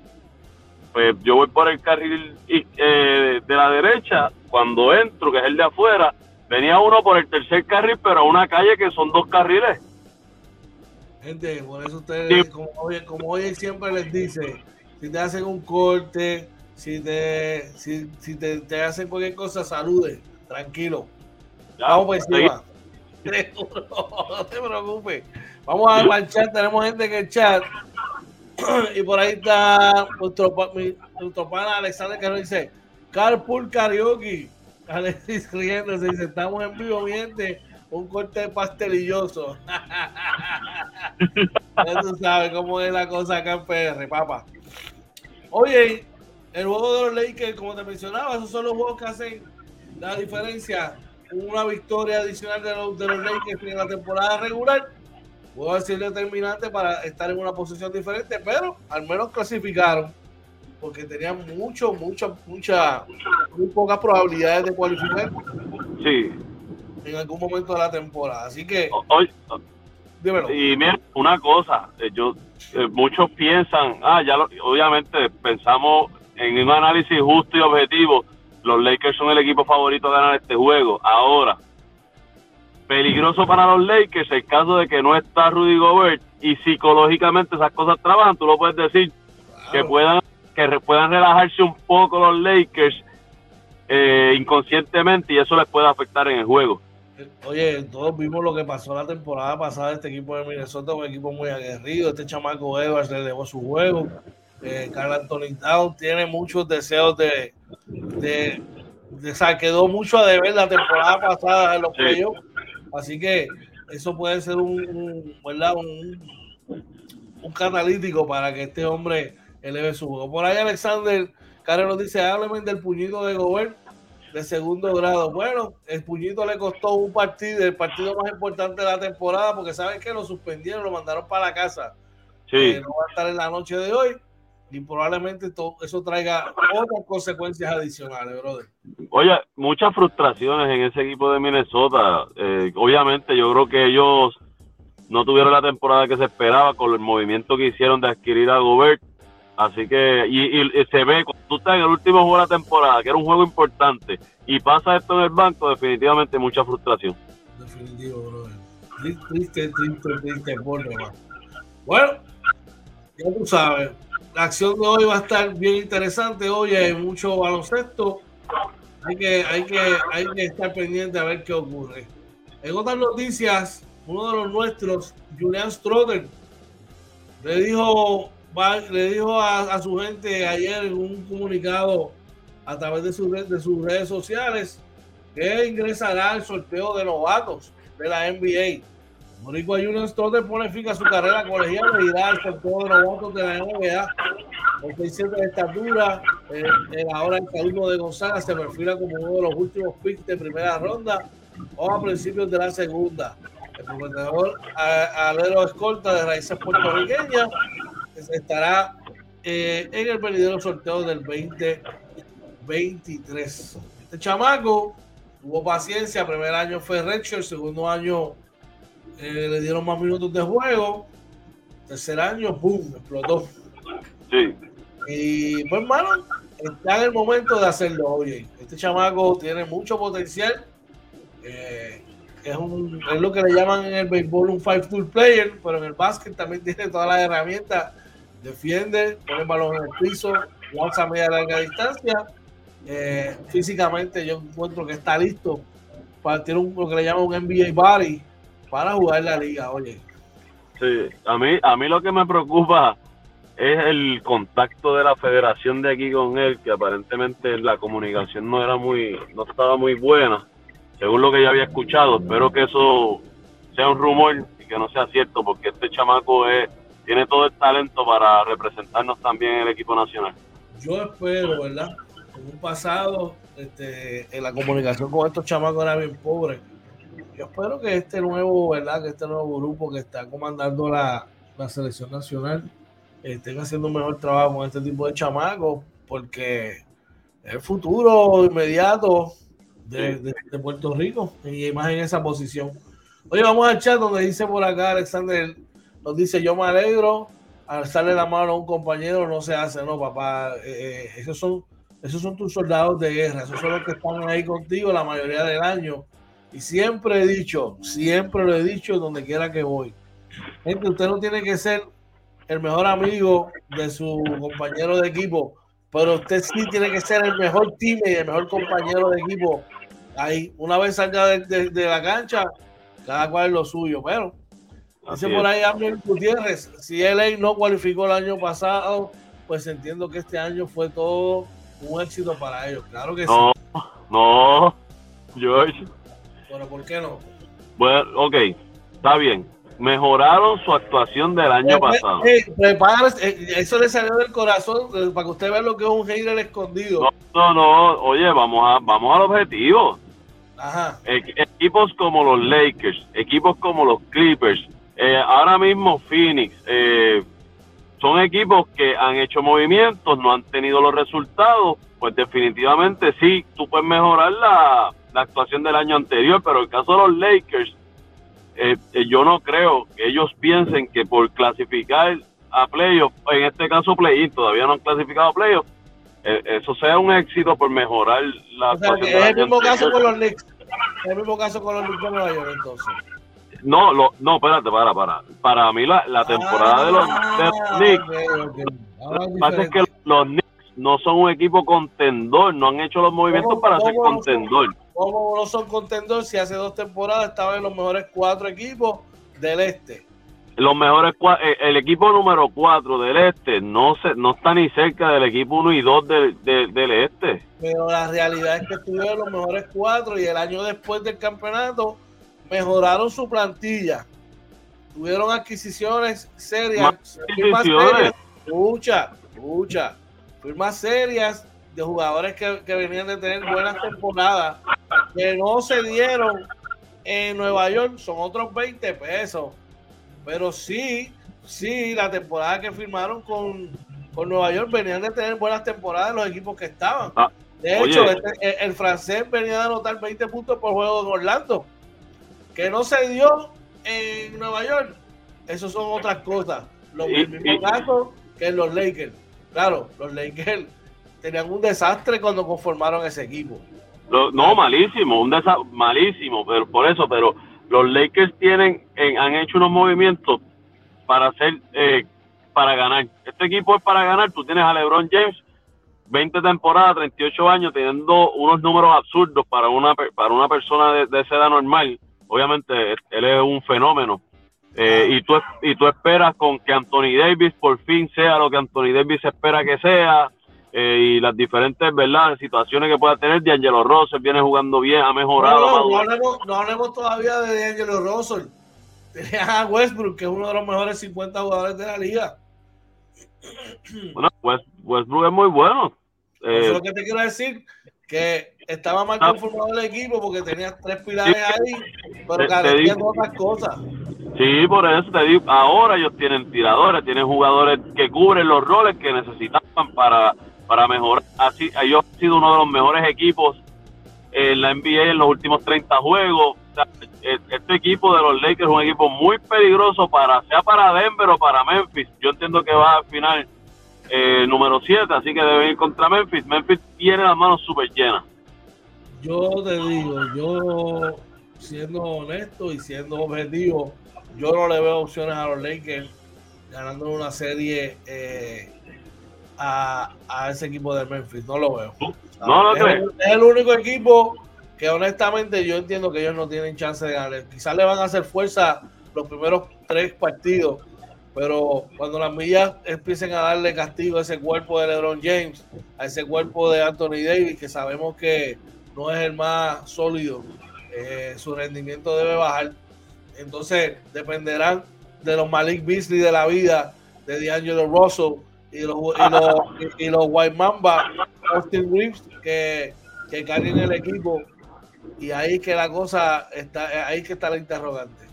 Pues yo voy por el carril eh, de la derecha. Cuando entro, que es el de afuera, venía uno por el tercer carril, pero a una calle que son dos carriles. Gente, por eso ustedes, como, hoy, como hoy siempre les dice, si te hacen un corte, si te, si, si te, te hacen cualquier cosa, salude, tranquilo Vamos por encima. [LAUGHS] no te preocupes. Vamos a ver el chat, tenemos gente en el chat. [CLEARS THROAT] y por ahí está nuestro, nuestro pana Alexander que nos dice Carpool Karaoke. [LAUGHS] Alexis riendo, se dice, estamos en vivo, miente, un corte pastelilloso. [LAUGHS] ya tú sabes cómo es la cosa acá en PR, papá. Oye, el juego de los Lakers, como te mencionaba, esos son los juegos que hacen la diferencia. Una victoria adicional de los, de los Lakers en la temporada regular. Puedo decir determinante para estar en una posición diferente, pero al menos clasificaron porque tenían mucho, mucha, mucha, muy pocas probabilidades de cualificar. Sí. En algún momento de la temporada. Así que. Hoy, y mira, una cosa, eh, yo, eh, muchos piensan, ah, ya obviamente pensamos en un análisis justo y objetivo, los Lakers son el equipo favorito a ganar este juego. Ahora, peligroso para los Lakers el caso de que no está Rudy Gobert y psicológicamente esas cosas trabajan, tú lo puedes decir, que puedan que puedan relajarse un poco los Lakers eh, inconscientemente y eso les puede afectar en el juego. Oye, todos vimos lo que pasó la temporada pasada. Este equipo de Minnesota, un equipo muy aguerrido. Este chamaco Evans le dejó su juego. Eh, Carl Anthony Town tiene muchos deseos de, de, de, quedó mucho a deber la temporada pasada en los playoffs. Así que eso puede ser un, ¿verdad? un, un catalítico para que este hombre eleve su juego. Por ahí Alexander Carlos nos dice, háblame del puñito de Gobert de segundo grado. Bueno, el puñito le costó un partido, el partido más importante de la temporada, porque saben que lo suspendieron, lo mandaron para la casa. Sí. Eh, no va a estar en la noche de hoy y probablemente todo eso traiga otras consecuencias adicionales, brother. Oye, muchas frustraciones en ese equipo de Minnesota. Eh, obviamente, yo creo que ellos no tuvieron la temporada que se esperaba con el movimiento que hicieron de adquirir a Gobert. Así que, y, se ve, cuando tú estás en el último juego de la temporada, que era un juego importante, y pasa esto en el banco, definitivamente mucha frustración. Definitivo, brother. Triste, triste, triste, Bueno, ya tú sabes, la acción de hoy va a estar bien interesante. Hoy hay mucho baloncesto. Hay que, hay que, hay que estar pendiente a ver qué ocurre. En otras noticias, uno de los nuestros, Julian Stroder, le dijo le dijo a, su gente ayer en un comunicado a través de, de sus redes sociales que ingresará al sorteo de novatos de la NBA. Boricua Junior Stotter pone fin a su carrera colegial y irá al sorteo de novatos de la NBA. Con 600 de estatura, eh, ahora el Caluno de Gonzaga se perfila como uno de los últimos picks de primera ronda o a principios de la segunda. El gobernador Alero Escolta de raíces puertorriqueñas estará eh, en el venidero sorteo del 2023. Este chamaco tuvo paciencia, primer año fue el segundo año eh, le dieron más minutos de juego, tercer año, ¡boom!, explotó. Sí. Y pues, hermano, está en el momento de hacerlo. Oye, este chamaco tiene mucho potencial. Eh, es, un, es lo que le llaman en el béisbol un five tool player, pero en el básquet también tiene todas las herramientas defiende, pone el balón en el piso, lanza a media larga distancia. Eh, físicamente yo encuentro que está listo para tener un, lo que le llaman un NBA body para jugar la liga, oye. Sí, a mí, a mí lo que me preocupa es el contacto de la federación de aquí con él, que aparentemente la comunicación no era muy, no estaba muy buena, según lo que yo había escuchado. Espero que eso sea un rumor y que no sea cierto, porque este chamaco es tiene todo el talento para representarnos también en el equipo nacional. Yo espero, ¿verdad? En un pasado, este, en la comunicación con estos chamacos era bien pobre. Yo espero que este nuevo, ¿verdad? Que este nuevo grupo que está comandando la, selección nacional estén haciendo un mejor trabajo con este tipo de chamacos, porque es el futuro inmediato de, de Puerto Rico y más en esa posición. Oye, vamos al chat donde dice por acá Alexander nos dice, yo me alegro, alzarle la mano a un compañero no se hace, no, papá, eh, eh, esos, son, esos son tus soldados de guerra, esos son los que están ahí contigo la mayoría del año. Y siempre he dicho, siempre lo he dicho donde quiera que voy. Gente, usted no tiene que ser el mejor amigo de su compañero de equipo, pero usted sí tiene que ser el mejor team y el mejor compañero de equipo. Ahí, una vez salga de, de la cancha, cada cual es lo suyo, pero Dice por ahí Amber Gutiérrez, si LA no cualificó el año pasado, pues entiendo que este año fue todo un éxito para ellos. Claro que sí. No, no, George. Pero ¿por qué no? Bueno, ok, está bien. Mejoraron su actuación del año eh, pasado. Eh, eh, eso le salió del corazón para que usted vea lo que es un hater escondido. No, no, no. Oye, vamos a, vamos al objetivo. Ajá. equipos como los Lakers, equipos como los Clippers, ahora mismo Phoenix, son equipos que han hecho movimientos, no han tenido los resultados, pues definitivamente sí, tú puedes mejorar la, la actuación del año anterior, pero el caso de los Lakers, eh, eh, yo no creo que ellos piensen que por clasificar a playoffs, en este caso play todavía no han clasificado a playoffs, eh, eso sea un éxito por mejorar la actuación es el mismo caso con los Knicks, es el mismo caso con los Knicks de Nueva York entonces. No, lo, no, espérate, para, para. Para mí la, la temporada de los, de ah, Knicks, lo que pasa es que los Knicks no son un equipo contendor, no han hecho los movimientos para ser contendor. ¿Cómo no son contendor si hace dos temporadas estaban en los mejores cuatro equipos del este? Los mejores eh, el equipo número cuatro del este no se, no está ni cerca del equipo uno y dos del, del, este. Pero la realidad es que estuvieron los mejores cuatro y el año después del campeonato mejoraron su plantilla. Tuvieron adquisiciones serias. Adquisiciones. Muchas, muchas. Firmas serias de jugadores que, que venían de tener buenas temporadas que no se dieron en Nueva York son otros 20 pesos. Pero sí, sí, la temporada que firmaron con, con Nueva York venían de tener buenas temporadas los equipos que estaban. Ah, de hecho, este, el, francés venía a anotar 20 puntos por juego en Orlando. Que no se dio en Nueva York. Eso son otras cosas. Los mismos casos que los Lakers. Claro, los Lakers tenían un desastre cuando conformaron ese equipo no, malísimo, un malísimo, pero por eso, pero los Lakers tienen, han hecho unos movimientos para hacer, eh, para ganar. Este equipo es para ganar. Tú tienes a LeBron James, 20 temporadas, 38 años, teniendo unos números absurdos para una para una persona de, esa edad normal. Obviamente, él es un fenómeno. Eh, y, tú, y tú esperas con que Anthony Davis por fin sea lo que Anthony Davis espera que sea eh, y las diferentes verdad situaciones que pueda tener. D'Angelo Russell viene jugando bien ha mejorado no, hablemos, todavía de D'Angelo Russell. Tenías a Westbrook que es uno de los mejores 50 jugadores de la liga. Bueno Westbrook es muy bueno. Eh, Eso es lo que te quiero decir que estaba mal ah. conformado el equipo porque tenía tres pilares ahí pero carecían otras cosas. Sí, por eso te digo, ahora ellos tienen tiradores, tienen jugadores que cubren los roles que necesitaban para para mejorar. Así, ellos han sido uno de los mejores equipos en la NBA en los últimos 30 juegos. Este equipo de los Lakers es un equipo muy peligroso para sea para Denver o para Memphis. Yo entiendo que va al final eh, número 7, así que debe ir contra Memphis. Memphis tiene las manos súper llenas. Yo te digo, yo siendo honesto y siendo objetivo, yo no le veo opciones a los Lakers ganando una serie eh, a, ese equipo de Memphis. No lo veo. No es, el único equipo que honestamente yo entiendo que ellos no tienen chance de ganar. Quizás le van a hacer fuerza los primeros tres partidos, pero cuando las millas empiecen a darle castigo a ese cuerpo de LeBron James, a ese cuerpo de Anthony Davis, que sabemos que no es el más sólido, eh, su rendimiento debe bajar. Entonces dependerán de los Malik Beasley de la vida, de D'Angelo Russell, y los, y los, y, los White Mamba, Austin Reeves, que, que carguen el equipo. Y ahí que la cosa está, ahí que está la interrogante.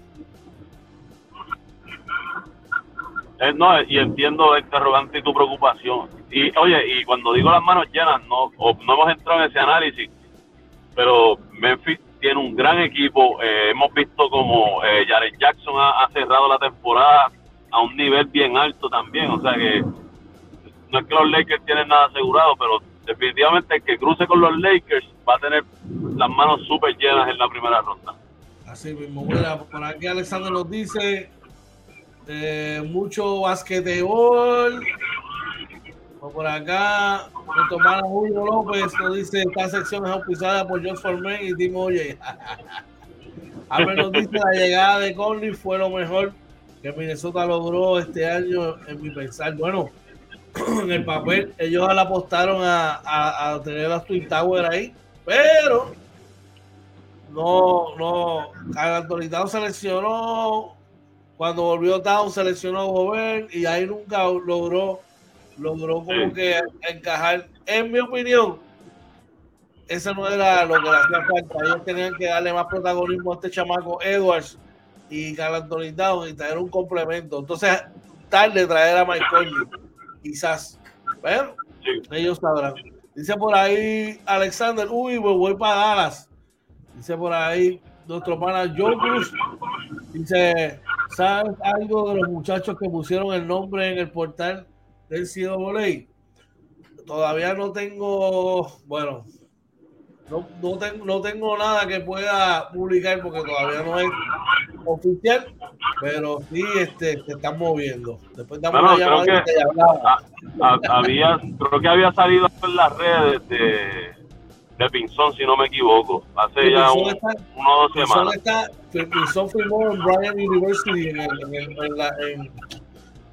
Eh, no, y entiendo la interrogante y tu preocupación. Y oye, y cuando digo las manos llenas, no, no hemos entrado en ese análisis, pero Memphis tiene un gran equipo. Eh, hemos visto como eh, Jared Jackson ha cerrado la temporada a un nivel bien alto también. O sea que no es que los Lakers tienen nada asegurado, pero definitivamente el que cruce con los Lakers va a tener las manos súper llenas en la primera ronda. Así mismo, por aquí Alexander nos dice eh, mucho basquetebol. Por acá, nuestro hermano Julio López nos dice esta sección es auspiciada por Josh Forman y Timo Oye. [LAUGHS] ver, nos dice la llegada de Conley fue lo mejor que Minnesota logró este año, en mi pensar. Bueno, [CLEARS THROAT] en el papel, ellos le apostaron a, tener a Twin Tower ahí, pero no, no, Carl seleccionó, cuando volvió Town seleccionó a Gobert y ahí nunca logró, logró como que encajar. En mi opinión, eso no era lo que le hacía falta. Ellos tenían que darle más protagonismo a este chamaco Edwards y Carl Anthony Down y traer un complemento. Entonces, tarde traer a Michael quizás. Pero ellos sabrán. Dice por ahí Alexander, uy, pues voy para Dallas. Dice por ahí nuestro pana John Cruz. Dice, ¿sabes algo de los muchachos que pusieron el nombre en el portal del CWA? Todavía no tengo, bueno, no, no, tengo, no tengo nada que pueda publicar porque todavía no es oficial, pero sí este, se están moviendo. Después damos una llamada que, había, creo que había salido en las redes de, de Pinzón, si no me equivoco, hace ya un, está, uno o dos semanas. Está, Pinzón firmó en Bryant University en, en, en, la, en,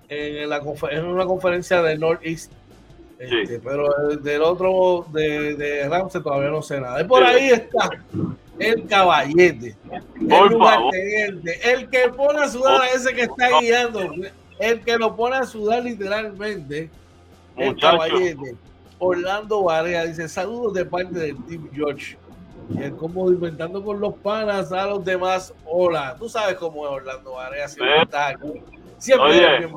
en, la, en una conferencia de Northeast este, pero del otro de, de Ramsey todavía no sé nada. Y por ahí está el caballete, el el que pone a sudar a ese que está guiando, el que lo pone a sudar literalmente, el caballete. Orlando Varea dice: Saludos de parte del Team George. Y el como inventando con los panas a los demás. Hola, tú sabes cómo es Orlando Varea. Siempre está aquí. Siempre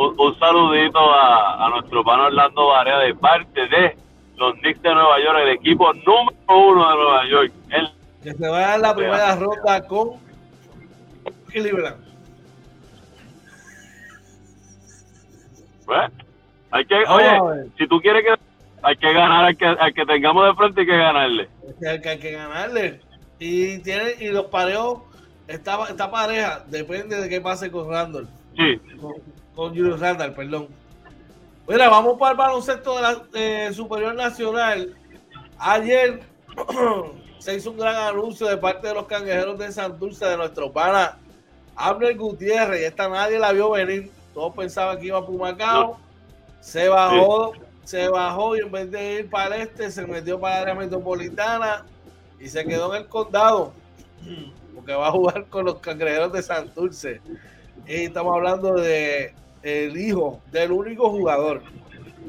un, saludito a, nuestro pan Orlando Varea de parte de los Knicks de Nueva York, el equipo número uno de Nueva York. que se va a la primera ronda con Cleveland. Pues, hay que, oye, si tú quieres que hay que ganar al que, al que tengamos de frente hay que ganarle. Hay que, hay que ganarle. Y tiene, y los pareos, esta, esta pareja depende de qué pase con Randall. Sí con Julius Randall, perdón. Mira, vamos para el baloncesto de la eh, Superior Nacional. Ayer [CLEARS THROAT] se hizo un gran anuncio de parte de los cangrejeros de Santurce de nuestro pana Abner Gutiérrez. Y esta nadie la vio venir. Todos pensaban que iba a Pumacao. Se bajó, se bajó y en vez de ir para el este, se metió para la área metropolitana y se quedó en el condado. [CLEARS THROAT] Porque va a jugar con los cangrejeros de Santurce. Y estamos hablando de el hijo del único jugador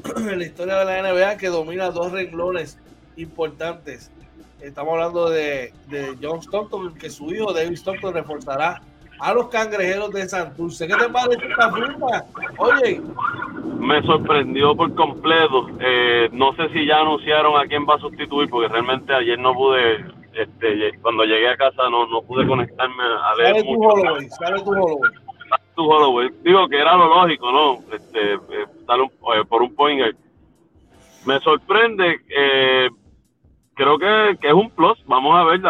[CLEARS THROAT] en la historia de la NBA que domina dos renglones importantes. Estamos hablando de, de John Stockton, que su hijo David Stockton reforzará a los cangrejeros de Santurce. ¿Qué te parece esta fruta? Oye. Me sorprendió por completo. Eh, no sé si ya anunciaron a quién va a sustituir, porque realmente ayer no pude, este, cuando llegué a casa no, no pude conectarme a leer sale mucho. Tu sale tu Digo que era lo lógico, ¿no? Este, eh, eh, por un point Me sorprende, eh, creo que, es un plus. Vamos a ver,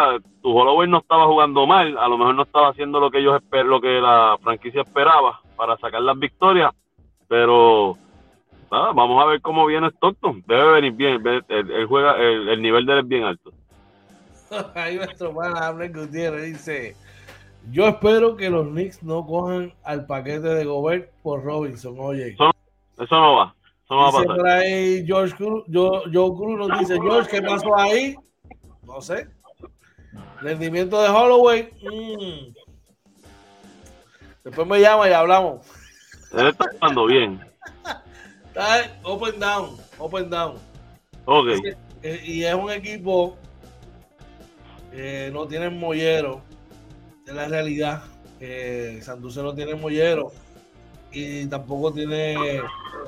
tu Holloway no estaba jugando mal, a lo mejor no estaba haciendo lo que ellos esper lo que la franquicia esperaba para sacar las victorias, pero vamos a ver cómo viene Stockton. Debe venir bien, el, juega, el, nivel de él es bien alto. [LAUGHS] Ahí nuestro hermano Gutiérrez dice yo espero que los Knicks no cojan al paquete de Gobert por Robinson. Oye, eso, no va. Eso no va a pasar. Por ahí George Cruz, Joe, Cruz nos dice: George, ¿qué pasó ahí? No sé. Rendimiento de Holloway. Mm. Después me llama y hablamos. Él está jugando bien. Está open down, open down. Ok. Y es un equipo que no tiene mollero es la realidad. que Santurce no tiene mollero y tampoco tiene,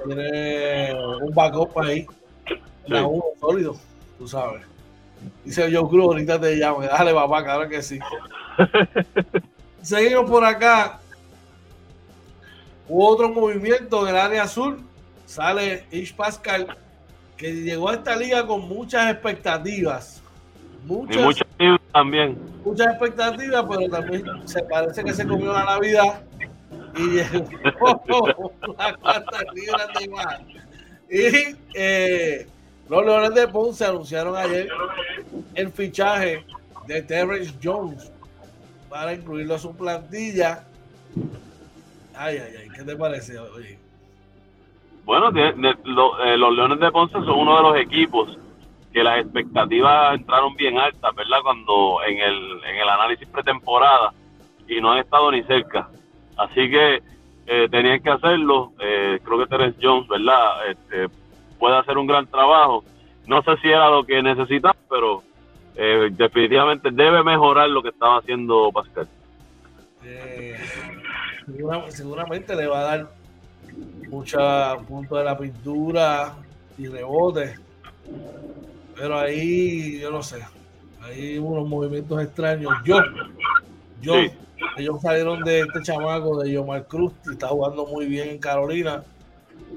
tiene un backup ahí. Sí. uno sólido, tú sabes. Dice yo Cruz, ahorita te llamo. Dale, papá, claro que sí. [LAUGHS] Seguimos por acá. Hubo otro movimiento en el área azul. Sale Ish Pascal, que llegó a esta liga con muchas expectativas. Muchas, también. Muchas expectativas, pero también se parece que se comió la Navidad y llegó [LAUGHS] las cuantas libras de más. Y eh, los Leones de Ponce anunciaron ayer el fichaje de Terrence Jones para incluirlo a su plantilla. Ay, ay, ay, ¿qué te parece? Bueno, eh, los Leones de Ponce son uno de los equipos que las expectativas entraron bien altas, ¿verdad? Cuando en el, en el análisis pretemporada y no han estado ni cerca. Así que eh, tenían que hacerlo. Eh, creo que Terence Jones, ¿verdad? Este, puede hacer un gran trabajo. No sé si era lo que necesitaba, pero eh, definitivamente debe mejorar lo que estaba haciendo Pascal. seguramente le va a dar mucha punto de la pintura y rebote. Pero ahí, yo no sé, hay unos movimientos extraños. Yo, yo, ellos salieron de este chamaco de Yomar Cruz, que está jugando muy bien en Carolina.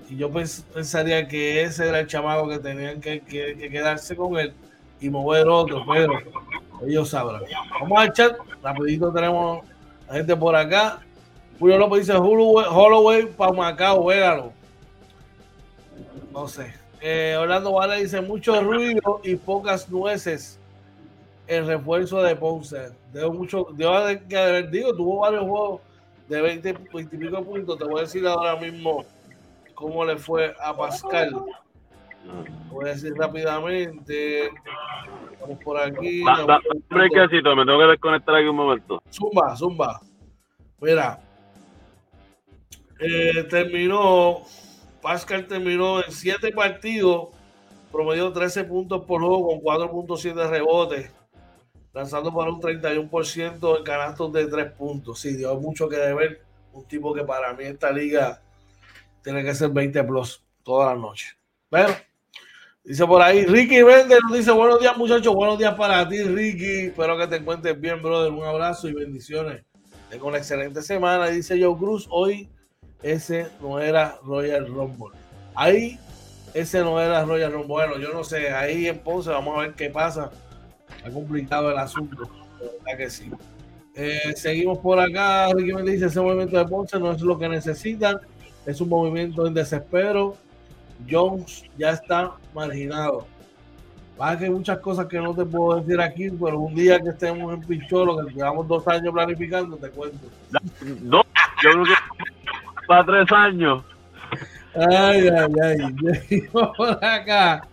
Y yo pensaría que ese era el chamaco que tenían que, quedarse con él y mover otro, pero ellos sabrán. Vamos al chat, rapidito tenemos a gente por acá. Julio López dice Holloway para Macao, véalo. No sé. Eh, Orlando Vale dice mucho ruido y pocas nueces. El refuerzo de Ponce. Debo mucho, debo que digo, tuvo varios juegos de 20, 20 y pico puntos. Te voy a decir ahora mismo cómo le fue a Pascal. Voy a decir rápidamente. Vamos por aquí. Da, da, me tengo que desconectar aquí un momento. Zumba, zumba. Mira, eh, terminó, Pascal terminó en 7 partidos, promedió 13 puntos por juego con 4.7 rebotes, lanzando para un 31% en canastos de 3 puntos. Sí, dio mucho que deber. Un tipo que para mí esta liga tiene que ser 20 plus todas las noches. Pero, dice por ahí, Ricky Vender nos dice buenos días muchachos, buenos días para ti Ricky, espero que te encuentres bien, brother, un abrazo y bendiciones. Tengo una excelente semana, dice Joe Cruz, hoy ese no era Royal Rumble. Ahí, ese no era Royal Rumble. Bueno, yo no sé, ahí en Ponce vamos a ver qué pasa. Está complicado el asunto, verdad que sí. Eh, seguimos por acá. Ricky me dice: ese movimiento de Ponce no es lo que necesitan, es un movimiento en desespero. Jones ya está marginado. Va que hay muchas cosas que no te puedo decir aquí, pero un día que estemos en Picholo, que llevamos dos años planificando, te cuento. No, yo creo que para tres años. Ay, ay, ay. Seguimos por acá.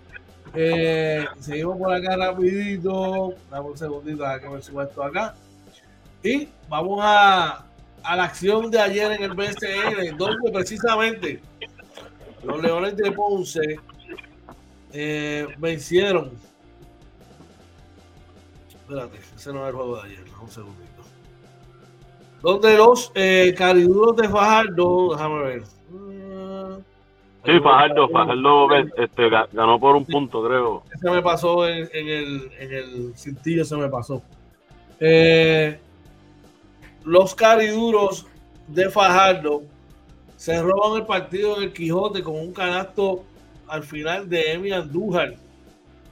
Eh, seguimos por acá rapidito. Dame un segundito a que me suba esto acá. Y vamos a, a la acción de ayer en el BCN, donde precisamente los Leones de Ponce eh, vencieron. Espérate, ese no es el juego de ayer. Un segundito. Donde los eh, cariduros de Fajardo, déjame ver. Sí, Fajardo, Fajardo este, ganó por un punto, creo. Se me pasó en, el, en el cintillo, se me pasó. Eh, los cariduros de Fajardo se roban el partido en el Quijote con un canasto al final de Emi Andújar.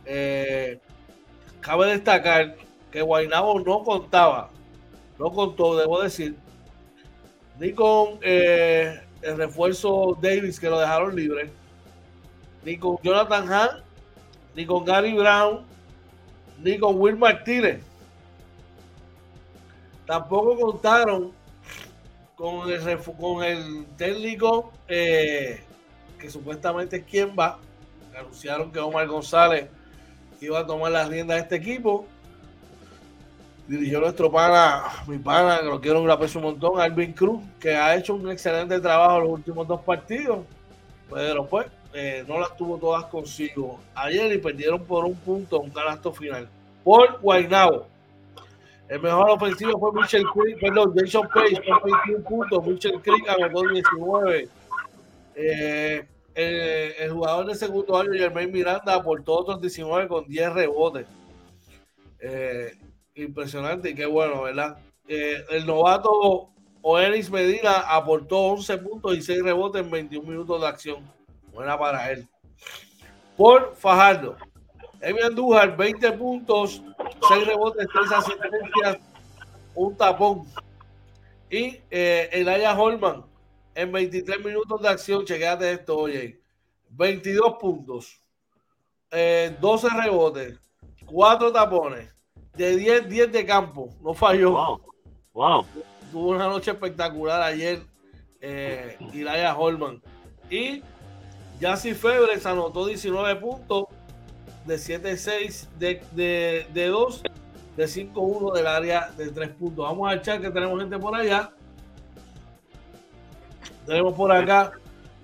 Eh, cabe destacar que Guainabo no contaba no contó, debo decir, ni con eh, el refuerzo Davis que lo dejaron libre, ni con Jonathan Hahn, ni con Gary Brown, ni con Will Martínez. Tampoco contaron con el, técnico eh, que supuestamente es quien va. Anunciaron que Omar González iba a tomar las riendas de este equipo dirigió nuestro pana, mi pana, que lo quiero un montón, Alvin Cruz, que ha hecho un excelente trabajo en los últimos dos partidos, pero pues eh, no las tuvo todas consigo. Ayer y perdieron por un punto, un canasto final. Por Guaynabo. El mejor ofensivo fue Mitchell Creek, perdón, Jason Page con 21 puntos, Mitchell Creek anotó 19. Eh, el, el, jugador de segundo año, Germain Miranda, aportó otros 19 con 10 rebotes. Eh, impresionante y qué bueno, ¿verdad? Eh, el novato Oenis Medina aportó 11 puntos y 6 rebotes en 21 minutos de acción. Buena para él. Por Fajardo. Emi Andújar, 20 puntos, 6 rebotes, 3 asistencias, un tapón. Y eh, Elaya Holman, en 23 minutos de acción, chequeate esto, oye, 22 puntos, 12 eh, rebotes, 4 tapones, de 10, 10 de campo, no falló. Wow. Tuvo una noche espectacular ayer eh, Ilaya Holman. Y Jassy Febre se anotó 19 puntos de 7-6 de, de, de 2 de 5-1 del área de 3 puntos. Vamos a echar que tenemos gente por allá. Tenemos por acá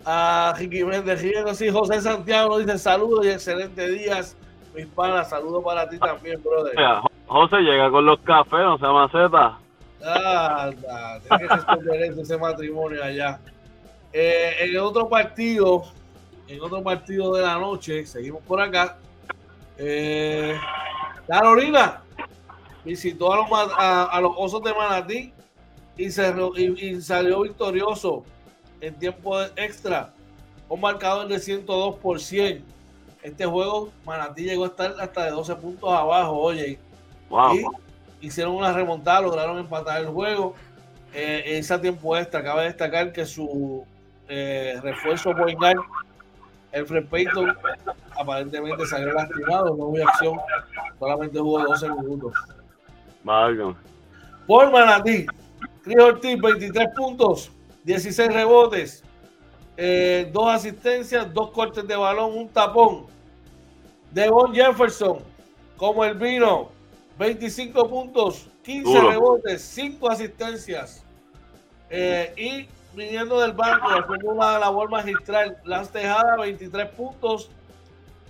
a Ricky Méndez así. José Santiago nos dice saludos y excelentes días. Mis panas, saludos para ti también, brother. José llega con los cafés, no se maceta. Ah, tiene que ese matrimonio allá. Eh, en otro partido, en otro partido de la noche, seguimos por acá. Eh, Carolina visitó a los, Osos de Manatí y salió victorioso en tiempo extra, un marcador de 102 por 100. Este juego, Manatí llegó a estar hasta de 12 puntos abajo, oye. Y hicieron una remontada, lograron empatar el juego. Eh, ese tiempo extra, cabe destacar que su eh, refuerzo el Fred Payton, aparentemente salió lastimado, no hubo acción, solamente jugó 12 minutos. Por Manatí, Cris Ortiz, 23 puntos, 16 rebotes, eh, dos asistencias, dos cortes de balón, un tapón. Devon Jefferson, como el vino, 25 puntos, 15 rebotes, 5 asistencias. Eh, y viniendo del banco, haciendo una labor magistral, Lance Tejada, 23 puntos,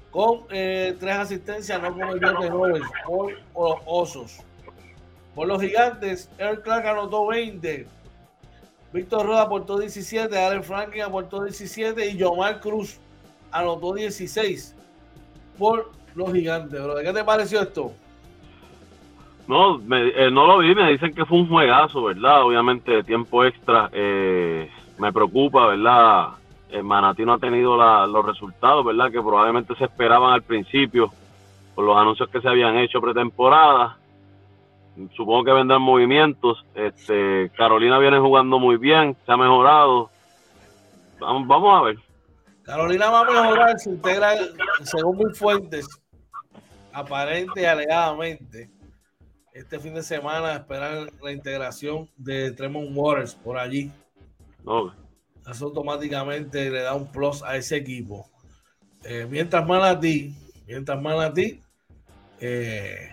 con eh, 3 asistencias, no con el de Robles, por, por los osos. Por los gigantes, Eric Clark anotó 20. Víctor Roda aportó 17, Allen Franklin aportó 17 y Yomar Cruz anotó 16 por los gigantes. Bro. ¿Qué te pareció esto? No, eh, no lo vi, me dicen que fue un juegazo, ¿verdad? Obviamente tiempo extra. Eh, me preocupa, ¿verdad? El Manatí no ha tenido los resultados, ¿verdad? Que probablemente se esperaban al principio por los anuncios que se habían hecho pretemporada supongo que vendrán movimientos. Este, Carolina viene jugando muy bien, se ha mejorado. Vamos, a ver. Carolina va a mejorar, se integra, según mis fuentes, aparente y alegadamente, este fin de semana esperar la integración de Tremont Waters por allí. Eso automáticamente le da un plus a ese equipo. Eh, mientras Manatí, mientras Manatí, eh,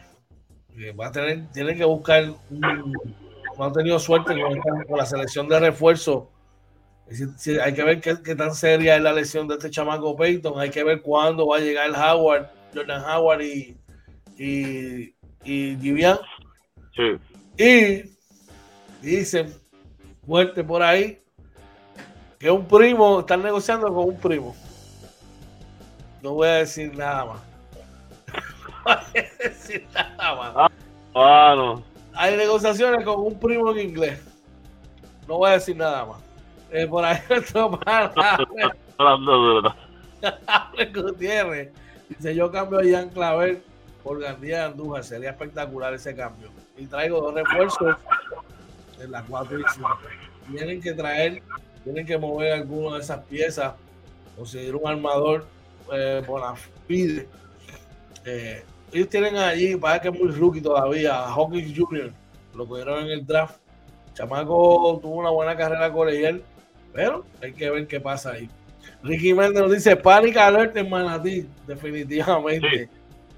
va a tener, tiene que buscar no ha tenido suerte con, la selección de refuerzo. hay que ver qué, tan seria es la lesión de este chamaco Peyton. Hay que ver cuándo va a llegar el Howard, Jordan Howard y, y, y Givian. Y dicen fuerte por ahí que un primo, están negociando con un primo. No voy a decir nada más. [LAUGHS] Ah, Hay negociaciones con un primo en inglés. No voy a decir nada más. Eh, por ahí [LAUGHS] nuestro. [LAUGHS] Gutiérrez. Dice: Yo cambio a Ian Claver por Gandía Andújar. Sería espectacular ese cambio. Y traigo dos refuerzos en las cuatro y Tienen que traer, tienen que mover alguna de esas piezas. Conseguir un armador eh, por la FIDE. Eh, ellos tienen allí, para que es muy rookie todavía, a Hawkins Jr., lo cogieron en el draft. Chamaco tuvo una buena carrera colegial, pero hay que ver qué pasa ahí. Ricky Méndez nos dice Panic Alert en Manatí, definitivamente.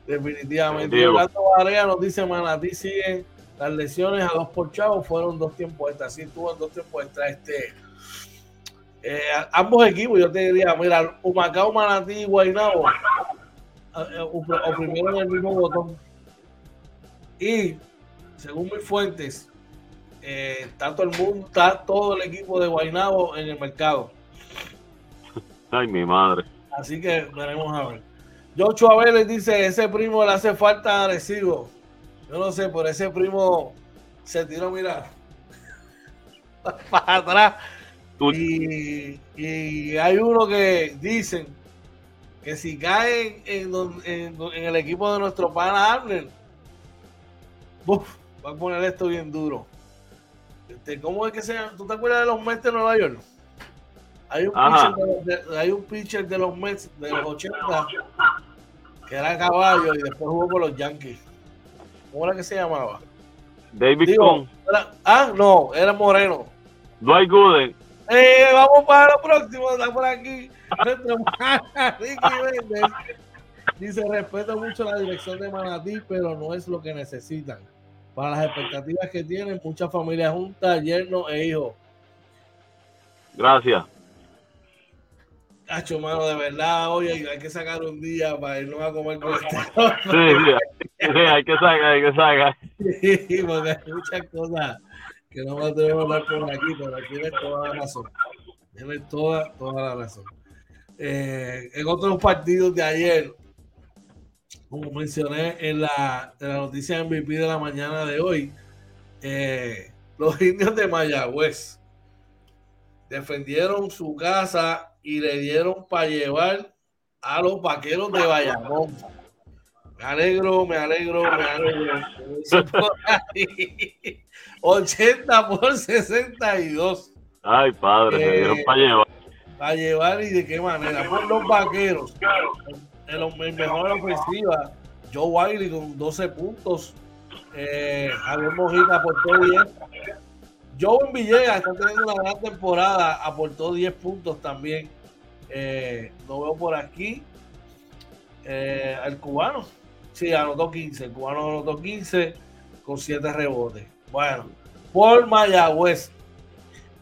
Definitivamente. Orlando Barea nos dice Manatí siguen las lesiones a dos por chavo, fueron dos tiempos extra. Sí, tuvo dos tiempos extra. Este, eh, ambos equipos, yo te diría, mira, Humacao, Manatí y Guaynabo o primero en el mismo botón. Y según mis fuentes, eh, está todo el mundo, está todo el equipo de Guaynabo en el mercado. Ay, mi madre. Así que veremos a ver. Joshua Vélez dice, ese primo le hace falta agresivo. Yo no sé, por ese primo se tiró, mira, [LAUGHS] para atrás. Y, y, hay uno que dicen que si cae en, el equipo de nuestro pana Abner, va a poner esto bien duro. Este, ¿Cómo es que se? ¿Tú te acuerdas de los Mets de Nueva York? Hay un, pitcher de, hay un pitcher de los Mets de los 80 que era caballo y después jugó con los Yankees. ¿Cómo era que se llamaba? David Cohn. ah, no, era Moreno. Dwight Gooden. Eh, vamos para lo próximo, está por aquí. [LAUGHS] Dice: Respeto mucho la dirección de Manatí, pero no es lo que necesitan. Para las expectativas que tienen, muchas familias juntas, yernos e hijos. Gracias. Cacho, mano, de verdad, hoy hay, que sacar un día para irnos a comer con este. Sí, sí, hay que sacar, hay que sacar. [LAUGHS] Sí, porque hay muchas cosas que no me atrevo a hablar por aquí, pero tienes toda la razón. Tienes toda, toda la razón. Eh, en otros partidos de ayer, como mencioné en la, en la noticia MVP de la mañana de hoy, eh, los indios de Mayagüez defendieron su casa y le dieron para llevar a los vaqueros de Bayamón. Me alegro, me alegro, me alegro. [LAUGHS] 80 por 62. Ay, padre, me dieron para llevar. Para llevar y de qué manera. Por los vaqueros. En la mejor ofensiva, Joe Wiley con 12 puntos. Eh, Javier Mojica aportó 10. Joe Villegas está teniendo una gran temporada, aportó 10 puntos también. Eh, veo por aquí. Eh, el cubano, sí, anotó 15. El cubano anotó 15 con 7 rebotes. Bueno, por Mayagüez,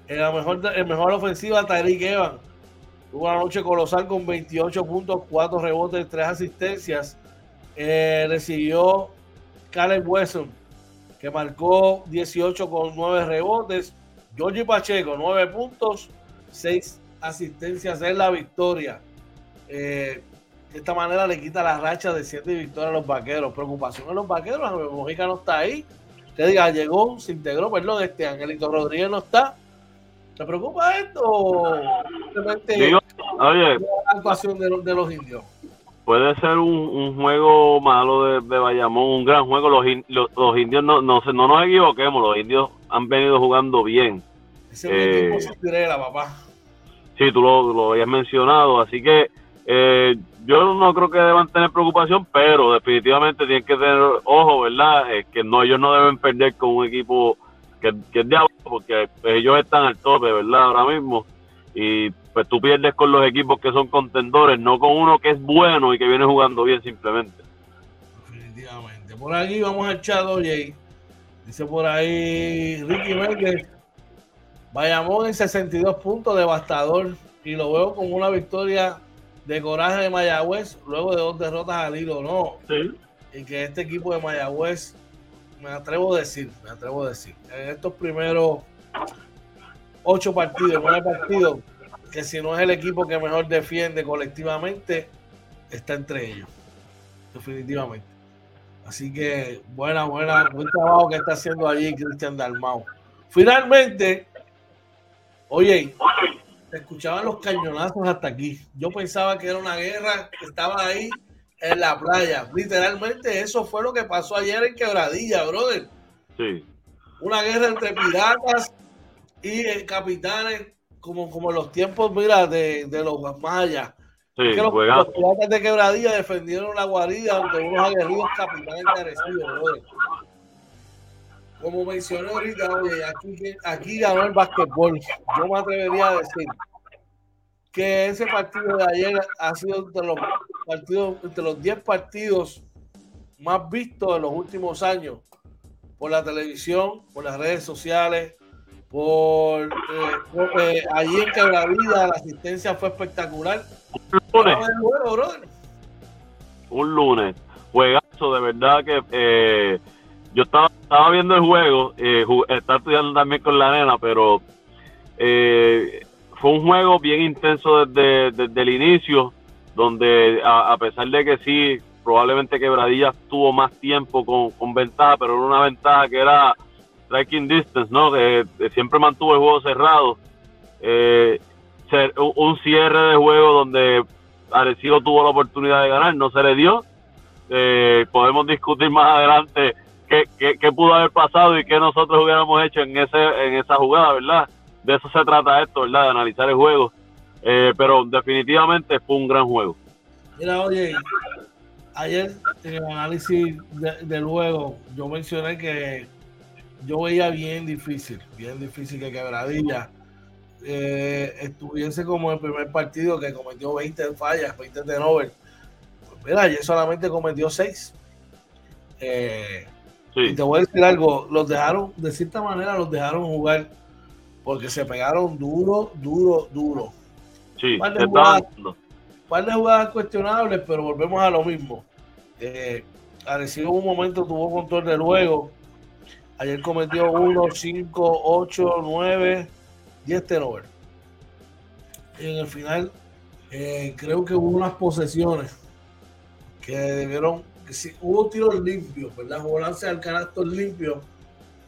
en la mejor, en mejor ofensiva, Tyreek Evans. Tuvo una noche colosal con 28 puntos, 4 rebotes, 3 asistencias. Eh, recibió Caleb Wesson, que marcó 18 con 9 rebotes. Georgie Pacheco, 9 puntos, 6 asistencias en la victoria. Eh, de esta manera le quita la racha de 7 victorias a los vaqueros. Preocupación en los vaqueros, Mojica no está ahí. Que diga, llegó, se integró, perdón, este Angelito Rodríguez no está. ¿Te preocupa esto? Simplemente oye, la actuación de, de, los indios. Puede ser un, un juego malo de, de, Bayamón, un gran juego. Los, los, los indios, no, no, no nos equivoquemos, los indios han venido jugando bien. Ese eh, equipo Cinderella, papá. Sí, tú lo, lo habías mencionado, así que eh, yo no creo que deban tener preocupación, pero definitivamente tienen que tener ojo, ¿verdad? Eh, que no ellos no deben perder con un equipo que, que es de abajo, porque ellos están al tope, ¿verdad? Ahora mismo. Y pues tú pierdes con los equipos que son contendores, no con uno que es bueno y que viene jugando bien simplemente. Definitivamente. Por aquí vamos al chat, oye. Dice por ahí Ricky Méndez Bayamón en 62 puntos, devastador. Y lo veo como una victoria de coraje de Mayagüez luego de dos derrotas al hilo, ¿no? Sí. Y que este equipo de Mayagüez, me atrevo a decir, me atrevo a decir, en estos primeros ocho partidos, nueve partidos, que si no es el equipo que mejor defiende colectivamente, está entre ellos. Definitivamente. Así que buena, buena, buen trabajo que está haciendo allí Cristian Dalmau. Finalmente, Oye, se escuchaban los cañonazos hasta aquí. Yo pensaba que era una guerra que estaba ahí en la playa. Literalmente eso fue lo que pasó ayer en Quebradilla, brother. Sí. Una guerra entre piratas y eh, capitanes, como, como en los tiempos, mira, de, de los mayas. Sí, los, los, piratas de Quebradilla defendieron la guarida ante unos aguerridos capitanes encarecidos, brother como mencioné ahorita, oye, aquí, aquí ganó el básquetbol. Yo me atrevería a decir que ese partido de ayer ha sido entre los partidos, entre los 10 partidos más vistos de los últimos años por la televisión, por las redes sociales, por, eh, eh, allí en Quebradilla la asistencia fue espectacular. Un lunes. Un lunes. Juegazo, de verdad que eh, yo estaba, estaba viendo el juego, eh, estaba estudiando también con la nena, pero eh, fue un juego bien intenso desde, desde el inicio, donde a, pesar de que sí, probablemente Quebradilla tuvo más tiempo con, con ventaja, pero era una ventaja que era striking distance, ¿no? Que, siempre mantuvo el juego cerrado. Eh, un cierre de juego donde Arecibo tuvo la oportunidad de ganar, no se le dio. Eh, podemos discutir más adelante qué, pudo haber pasado y qué nosotros hubiéramos hecho en ese en esa jugada, ¿verdad? De eso se trata esto, ¿verdad? De analizar el juego. Eh, pero definitivamente fue un gran juego. Mira, oye, ayer en el análisis del juego yo mencioné que yo veía bien difícil, bien difícil que Quebradilla eh, estuviese como el primer partido que cometió 20 fallas, 20 de Pues mira, ayer solamente cometió 6. Eh, y te voy a decir algo, los dejaron, de cierta manera los dejaron jugar porque se pegaron duro, duro, duro. Sí, par de, jugadas, par de jugadas cuestionables, pero volvemos a lo mismo. Eh, Arecibo un momento tuvo control del juego. Ayer cometió 1, 5, 8, 9, 10 turnover. En el final, eh, creo que hubo unas posesiones que debieron, sí, hubo tiros limpios, ¿verdad? Hubo lance al canasto limpio,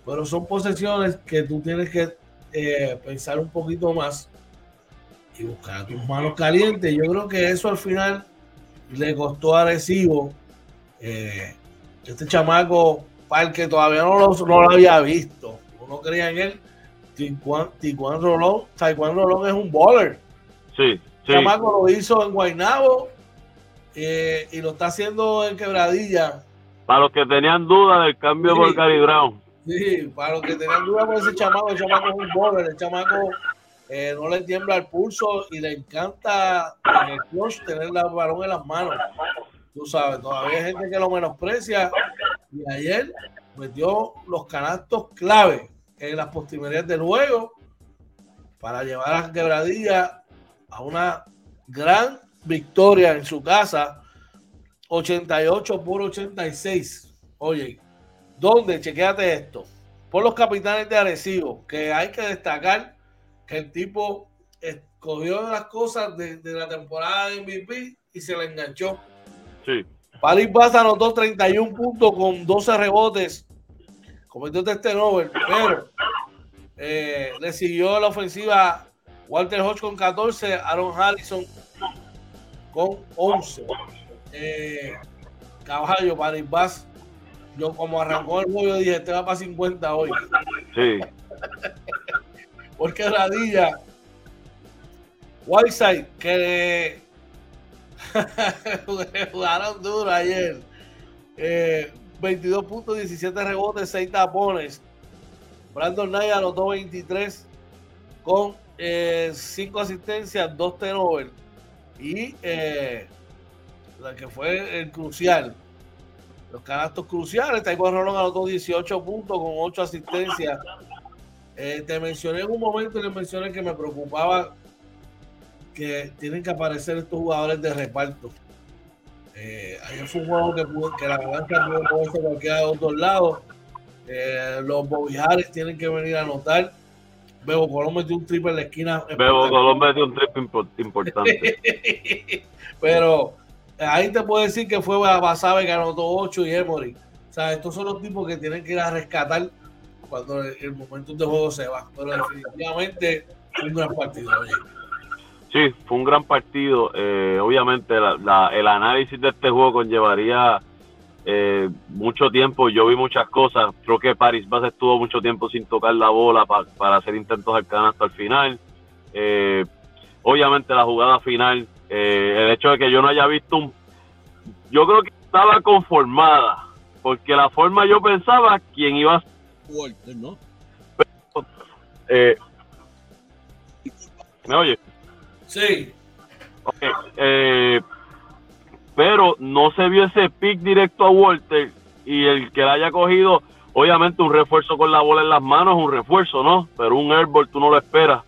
pero son posesiones que tú tienes que eh, pensar un poquito más y buscar tus manos calientes. Yo creo que eso al final le costó a Arecibo. Eh, este chamaco, para el que todavía no lo, no lo había visto, uno creía en él, Tijuan, Rolón, Rolón es un bowler. Sí, sí. El chamaco lo hizo en Guaynabo eh, y lo está haciendo en Quebradilla. Para los que tenían dudas del cambio por Gary Brown. Sí, para los que tenían dudas por ese chamaco, el chamaco es un bowler, el chamaco eh, no le tiembla el pulso y le encanta en el clutch tener el balón en las manos. Tú sabes, todavía hay gente que lo menosprecia y ayer metió los canastos clave en las postrimerías del juego para llevar a Quebradilla a una gran victoria en su casa, 88 por 86. Oye, ¿dónde? Chequéate esto. Por los capitanes de Arecibo, que hay que destacar que el tipo escogió las cosas de, la temporada de MVP y se le enganchó. Sí. Paris Baza anotó 31 puntos con 12 rebotes. Cometió este Nobel, pero eh, le siguió la ofensiva Walter Hodge con 14, Aaron Harrison con 11. Eh, caballo, Paris Bass. Yo como arrancó el juego dije, este va para 50 hoy. Sí. [LAUGHS] Porque Radilla, Whiteside, que [LAUGHS] jugaron duro ayer. 22 eh, puntos, 17 rebotes, 6 tapones. Brandon Knight anotó 23 con 5 eh, asistencias, 2 turnovers. Y eh, la que fue el crucial, los canastos cruciales. Taekwondo Rolón anotó 18 puntos con 8 asistencias. te mencioné en un momento y le mencioné que me preocupaba que tienen que aparecer estos jugadores de reparto. Eh, ayer fue un juego que, la balanza pudo moverse cualquiera de otros lados. Eh, los Bobijares tienen que venir a anotar. Bebo Colón metió un triple en la esquina. Bebo Colón metió un triple importante. [LAUGHS] Pero ahí te puedo decir que fue Basabe que anotó 8 y Emory. O sea, estos son los tipos que tienen que ir a rescatar cuando el, momento de juego se va. Pero definitivamente un gran partido. Sí, fue un gran partido. Eh, obviamente el análisis de este juego conllevaría eh, mucho tiempo. Yo vi muchas cosas. Creo que Paris Bass estuvo mucho tiempo sin tocar la bola para hacer intentos al canasto al final. Eh, obviamente la jugada final, el hecho de que yo no haya visto un... Yo creo que estaba conformada, porque la forma yo pensaba quién iba a... Walter, ¿no? ¿Me oye? Sí. Eh, pero no se vio ese pick directo a Walter y el que la haya cogido, obviamente un refuerzo con la bola en las manos es un refuerzo, ¿no? Pero un airball tú no lo esperas.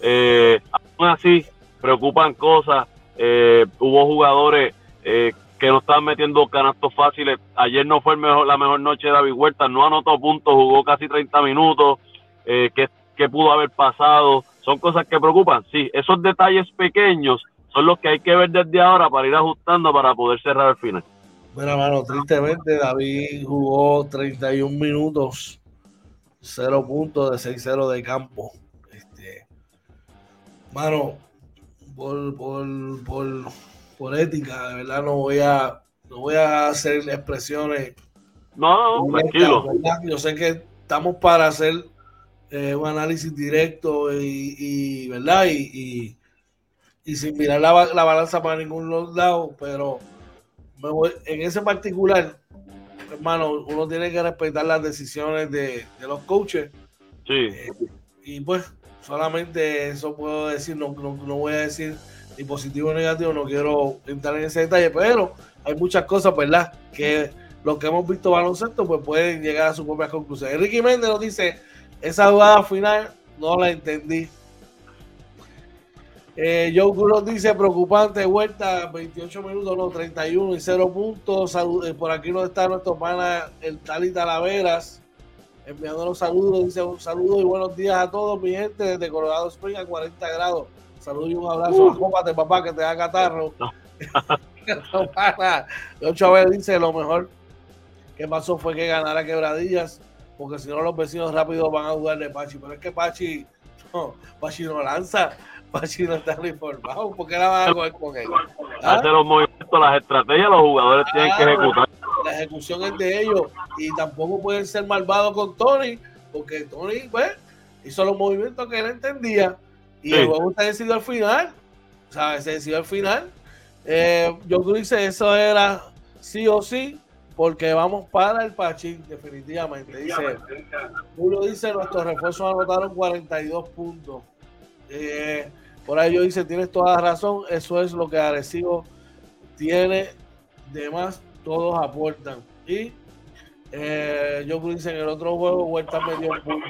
Eh, aún así, preocupan cosas. Eh, hubo jugadores eh, que no estaban metiendo canastos fáciles. Ayer no fue la mejor noche de David Huerta, no anotó puntos, jugó casi 30 minutos. Eh, ¿qué, ¿Qué pudo haber pasado? son cosas que preocupan. Sí, esos detalles pequeños son los que hay que ver desde ahora para ir ajustando para poder cerrar el final. Bueno, mano, tristemente David jugó 31 minutos, 0 puntos de 6-0 de campo. Este, mano, por, por, ética, de verdad no voy a no voy a hacer expresiones. No, tranquilo. Yo sé que estamos para hacer eh, un análisis directo y, verdad y, sin mirar la, balanza para ningún lado, pero en ese particular, hermano, uno tiene que respetar las decisiones de, los coaches. Sí. y pues solamente eso puedo decir, no, no, voy a decir ni positivo ni negativo, no quiero entrar en ese detalle, pero hay muchas cosas, ¿verdad? Que los que hemos visto baloncesto, pues pueden llegar a su propia conclusión. Enrique Méndez nos dice, esa jugada final no la entendí. Eh, Joe Cruz dice preocupante, vuelta 28 minutos, no, 31 y 0 puntos. Eh, por aquí no está nuestro pana, el Tali Talaveras, enviando los saludos. Dice un saludo y buenos días a todos, mi gente, desde Colorado Springs a 40 grados. Saludos y un abrazo. Uh. papá, que te da catarro. [LAUGHS] Ocho [LAUGHS] a dice lo mejor que pasó fue que ganara quebradillas, porque si no los vecinos rápido van a dudar de Pachi. Pero es que Pachi [LAUGHS] no, Pachi no lanza. Pachi no está informado. ¿Por qué la van a coger con él? ¿Ah? Hace los movimientos, las estrategias, los jugadores tienen que ejecutar. La ejecución es de ellos. Y tampoco pueden ser malvados con Tony, porque Tony, pues, hizo los movimientos que él entendía. Y el juego se decidió al final. ¿Sabes? Se decidió al final. Eh, yo dice eso era sí o sí, porque vamos para el Pachín, definitivamente. Dice, Julio dice, nuestros refuerzos anotaron 42 puntos. Eh, por ahí yo dice, tienes toda la razón, eso es lo que Arecibo tiene, de más todos aportan. Y eh, yo dice, en el otro juego, vuelta medio punto.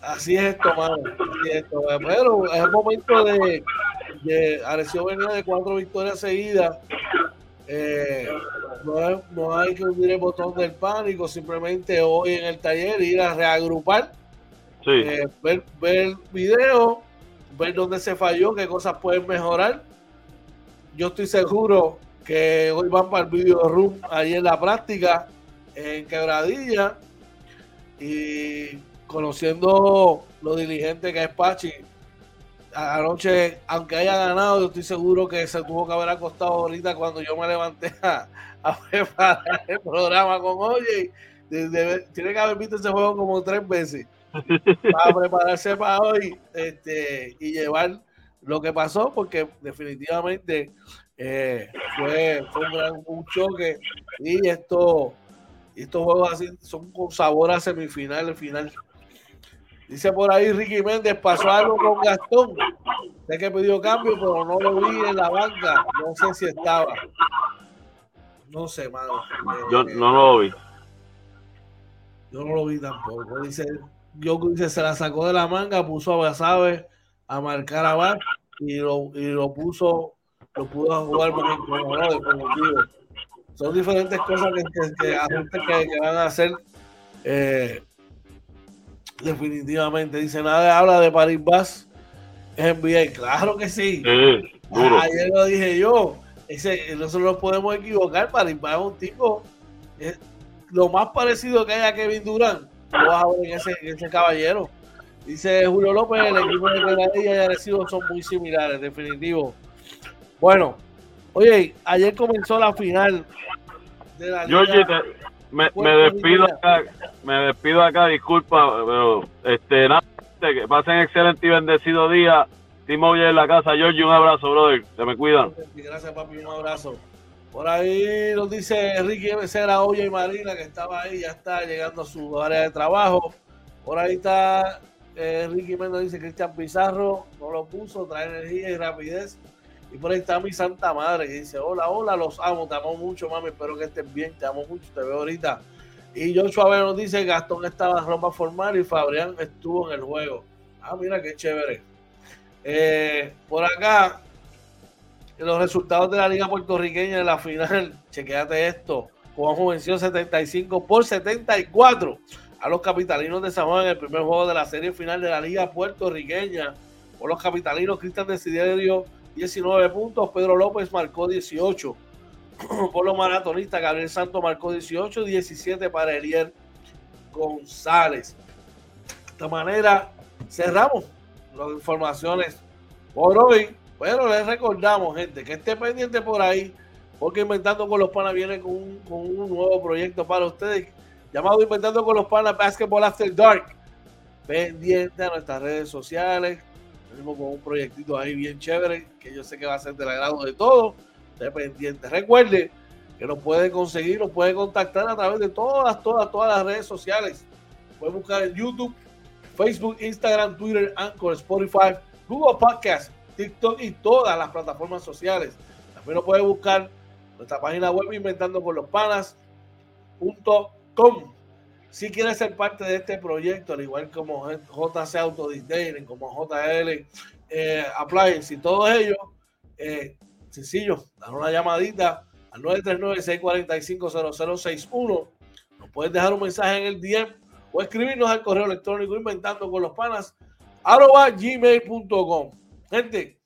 Así es esto, mano. Así es esto. Pero es el momento de, de Arecibo venía de cuatro victorias seguidas. Eh, no, hay que hundir el botón del pánico, simplemente hoy en el taller ir a reagrupar eh, ver, el video, ver dónde se falló, qué cosas pueden mejorar. Yo estoy seguro que hoy van para el video room ahí en la práctica, en Quebradilla, y conociendo lo diligente que es Pachi, anoche, aunque haya ganado, yo estoy seguro que se tuvo que haber acostado ahorita cuando yo me levanté a, preparar el programa con Oye. tiene que haber visto ese juego como tres veces para prepararse para hoy este, y llevar lo que pasó, porque definitivamente eh, fue, un gran un choque y esto, estos juegos así son con sabor a semifinal, final. Dice por ahí Ricky Méndez, pasó algo con Gastón. Sé que pidió cambio, pero no lo vi en la banca. No sé si estaba. No sé, mano. Yo no lo vi. Yo no lo vi tampoco. Dice yo dice, se la sacó de la manga, puso a Basabe a marcar a Bar y lo, y lo puso, lo pudo jugar como Son diferentes cosas que, que, que, que, van a hacer eh, definitivamente. Dice, nada habla de Paris Bass es NBA. Claro que sí. Ayer lo dije yo. Ese, nosotros nos podemos equivocar. Paris Bass es un tipo, lo más parecido que haya a Kevin Durant en ese, ese caballero. Dice Julio López, el equipo de Granadilla y Arecibo son muy similares, definitivo. Bueno, oye, ayer comenzó la final de la Liga. me, me, despido acá, me despido acá, disculpa, pero este nada, que pasen excelente y bendecido día. Timo en la casa, Georgie, un abrazo, brother, se me cuidan. Gracias, papi, un abrazo. Por ahí nos dice Ricky Becerra, Oye y Marina, que estaba ahí, ya está llegando a su área de trabajo. Por ahí está eh, Ricky Mendoza, dice Cristian Pizarro, no lo puso, trae energía y rapidez. Y por ahí está mi santa madre que dice, hola, hola, los amo, te amo mucho, mami, espero que estés bien, te amo mucho, te veo ahorita. Y Joshua B nos dice, Gastón estaba en ropa formal y Fabrián estuvo en el juego. Ah, mira qué chévere. Eh, por acá, los resultados de la Liga Puertorriqueña en la final, chequéate esto, Juanjo venció 75 por 74 a los capitalinos de San Juan en el primer juego de la serie final de la Liga Puertorriqueña. Por los capitalinos, Cristian Desiderio 19 puntos, Pedro López marcó 18. [CLEARS THROAT] Por los maratonistas, Gabriel Santos marcó 18, 17 para Elier González. De esta manera cerramos las informaciones por hoy. Pero les recordamos, gente, que esté pendiente por ahí, porque Inventando con los Panas viene con un, nuevo proyecto para ustedes, llamado Inventando con los Panas Basketball After Dark. Pendiente a nuestras redes sociales. Tenemos con un proyectito ahí bien chévere, que yo sé que va a ser del agrado de todos. Esté pendiente. Recuerde que nos puede conseguir, nos puede contactar a través de todas, todas, todas las redes sociales. Puede buscar en YouTube, Facebook, Instagram, Twitter, Anchor, Spotify, Google Podcast, TikTok y todas las plataformas sociales. También lo puedes buscar nuestra página web inventando con los panas.com. Si quieres ser parte de este proyecto, al igual como JC Auto como JL eh, Appliance y todos ellos, eh, sencillo, dar una llamadita al 939-645-0061. Nos puedes dejar un mensaje en el DM o escribirnos al correo electrónico inventando con los panas arroba gmail.com. Gente,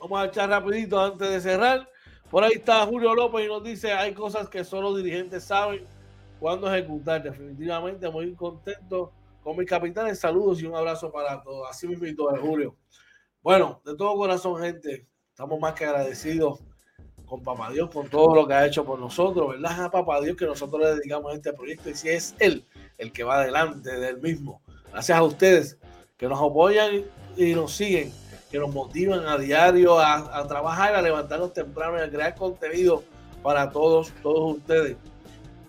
vamos a echar rapidito antes de cerrar. Por ahí está Julio López y nos dice, hay cosas que solo dirigentes saben cuándo ejecutar. Definitivamente muy contento con mis capitanes. Saludos y un abrazo para todos. Así me invito a Julio. Bueno, de todo corazón, gente, estamos más que agradecidos con Papá Dios por todo lo que ha hecho por nosotros, ¿verdad? A Papá Dios que nosotros le dedicamos a este proyecto y si es Él el que va adelante del mismo. Gracias a ustedes que nos apoyan y nos siguen que nos motivan a diario a, trabajar, a levantarnos temprano y a crear contenido para todos, todos ustedes.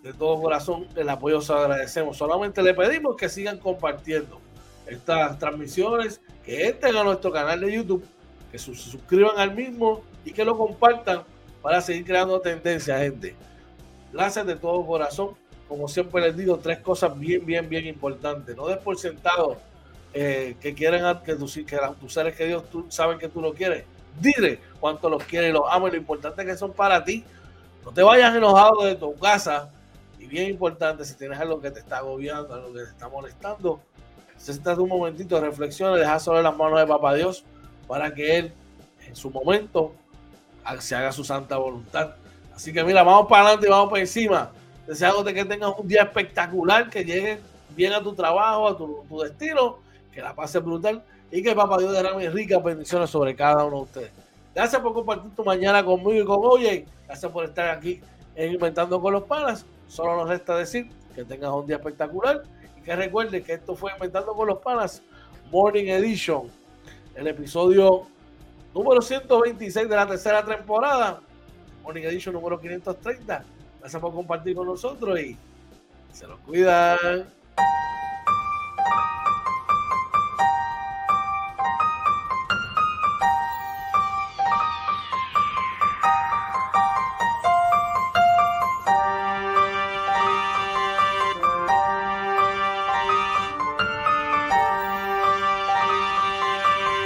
De todo corazón, el apoyo se agradecemos. Solamente le pedimos que sigan compartiendo estas transmisiones, que entren a nuestro canal de YouTube, que se suscriban al mismo y que lo compartan para seguir creando tendencia, gente. Gracias de todo corazón. Como siempre les digo, tres cosas bien, bien, bien importantes. No des por sentado eh, que quieren que, tus, que tus seres queridos tú, saben que tú lo quieres, dile cuánto los quieres y los amas lo importante que son para ti. No te vayas enojado de tu casa. Y bien importante, si tienes algo que te está agobiando, algo que te está molestando, necesitas un momentito de reflexión, dejar sobre las manos de Papá Dios para que Él, en su momento, se haga su santa voluntad. Así que mira, vamos para adelante y vamos para encima. Deseándote que tengas un día espectacular, que llegues bien a tu trabajo, a tu, tu destino que la pase brutal y que Papá Dios derrame ricas bendiciones sobre cada uno de ustedes. Gracias por compartir tu mañana conmigo y con Oye. Gracias por estar aquí en Inventando con los Panas. Solo nos resta decir que tengas un día espectacular y que recuerdes que esto fue Inventando con los Panas Morning Edition, el episodio número 126 de la tercera temporada. Morning Edition número 530. Gracias por compartir con nosotros y se los cuidan.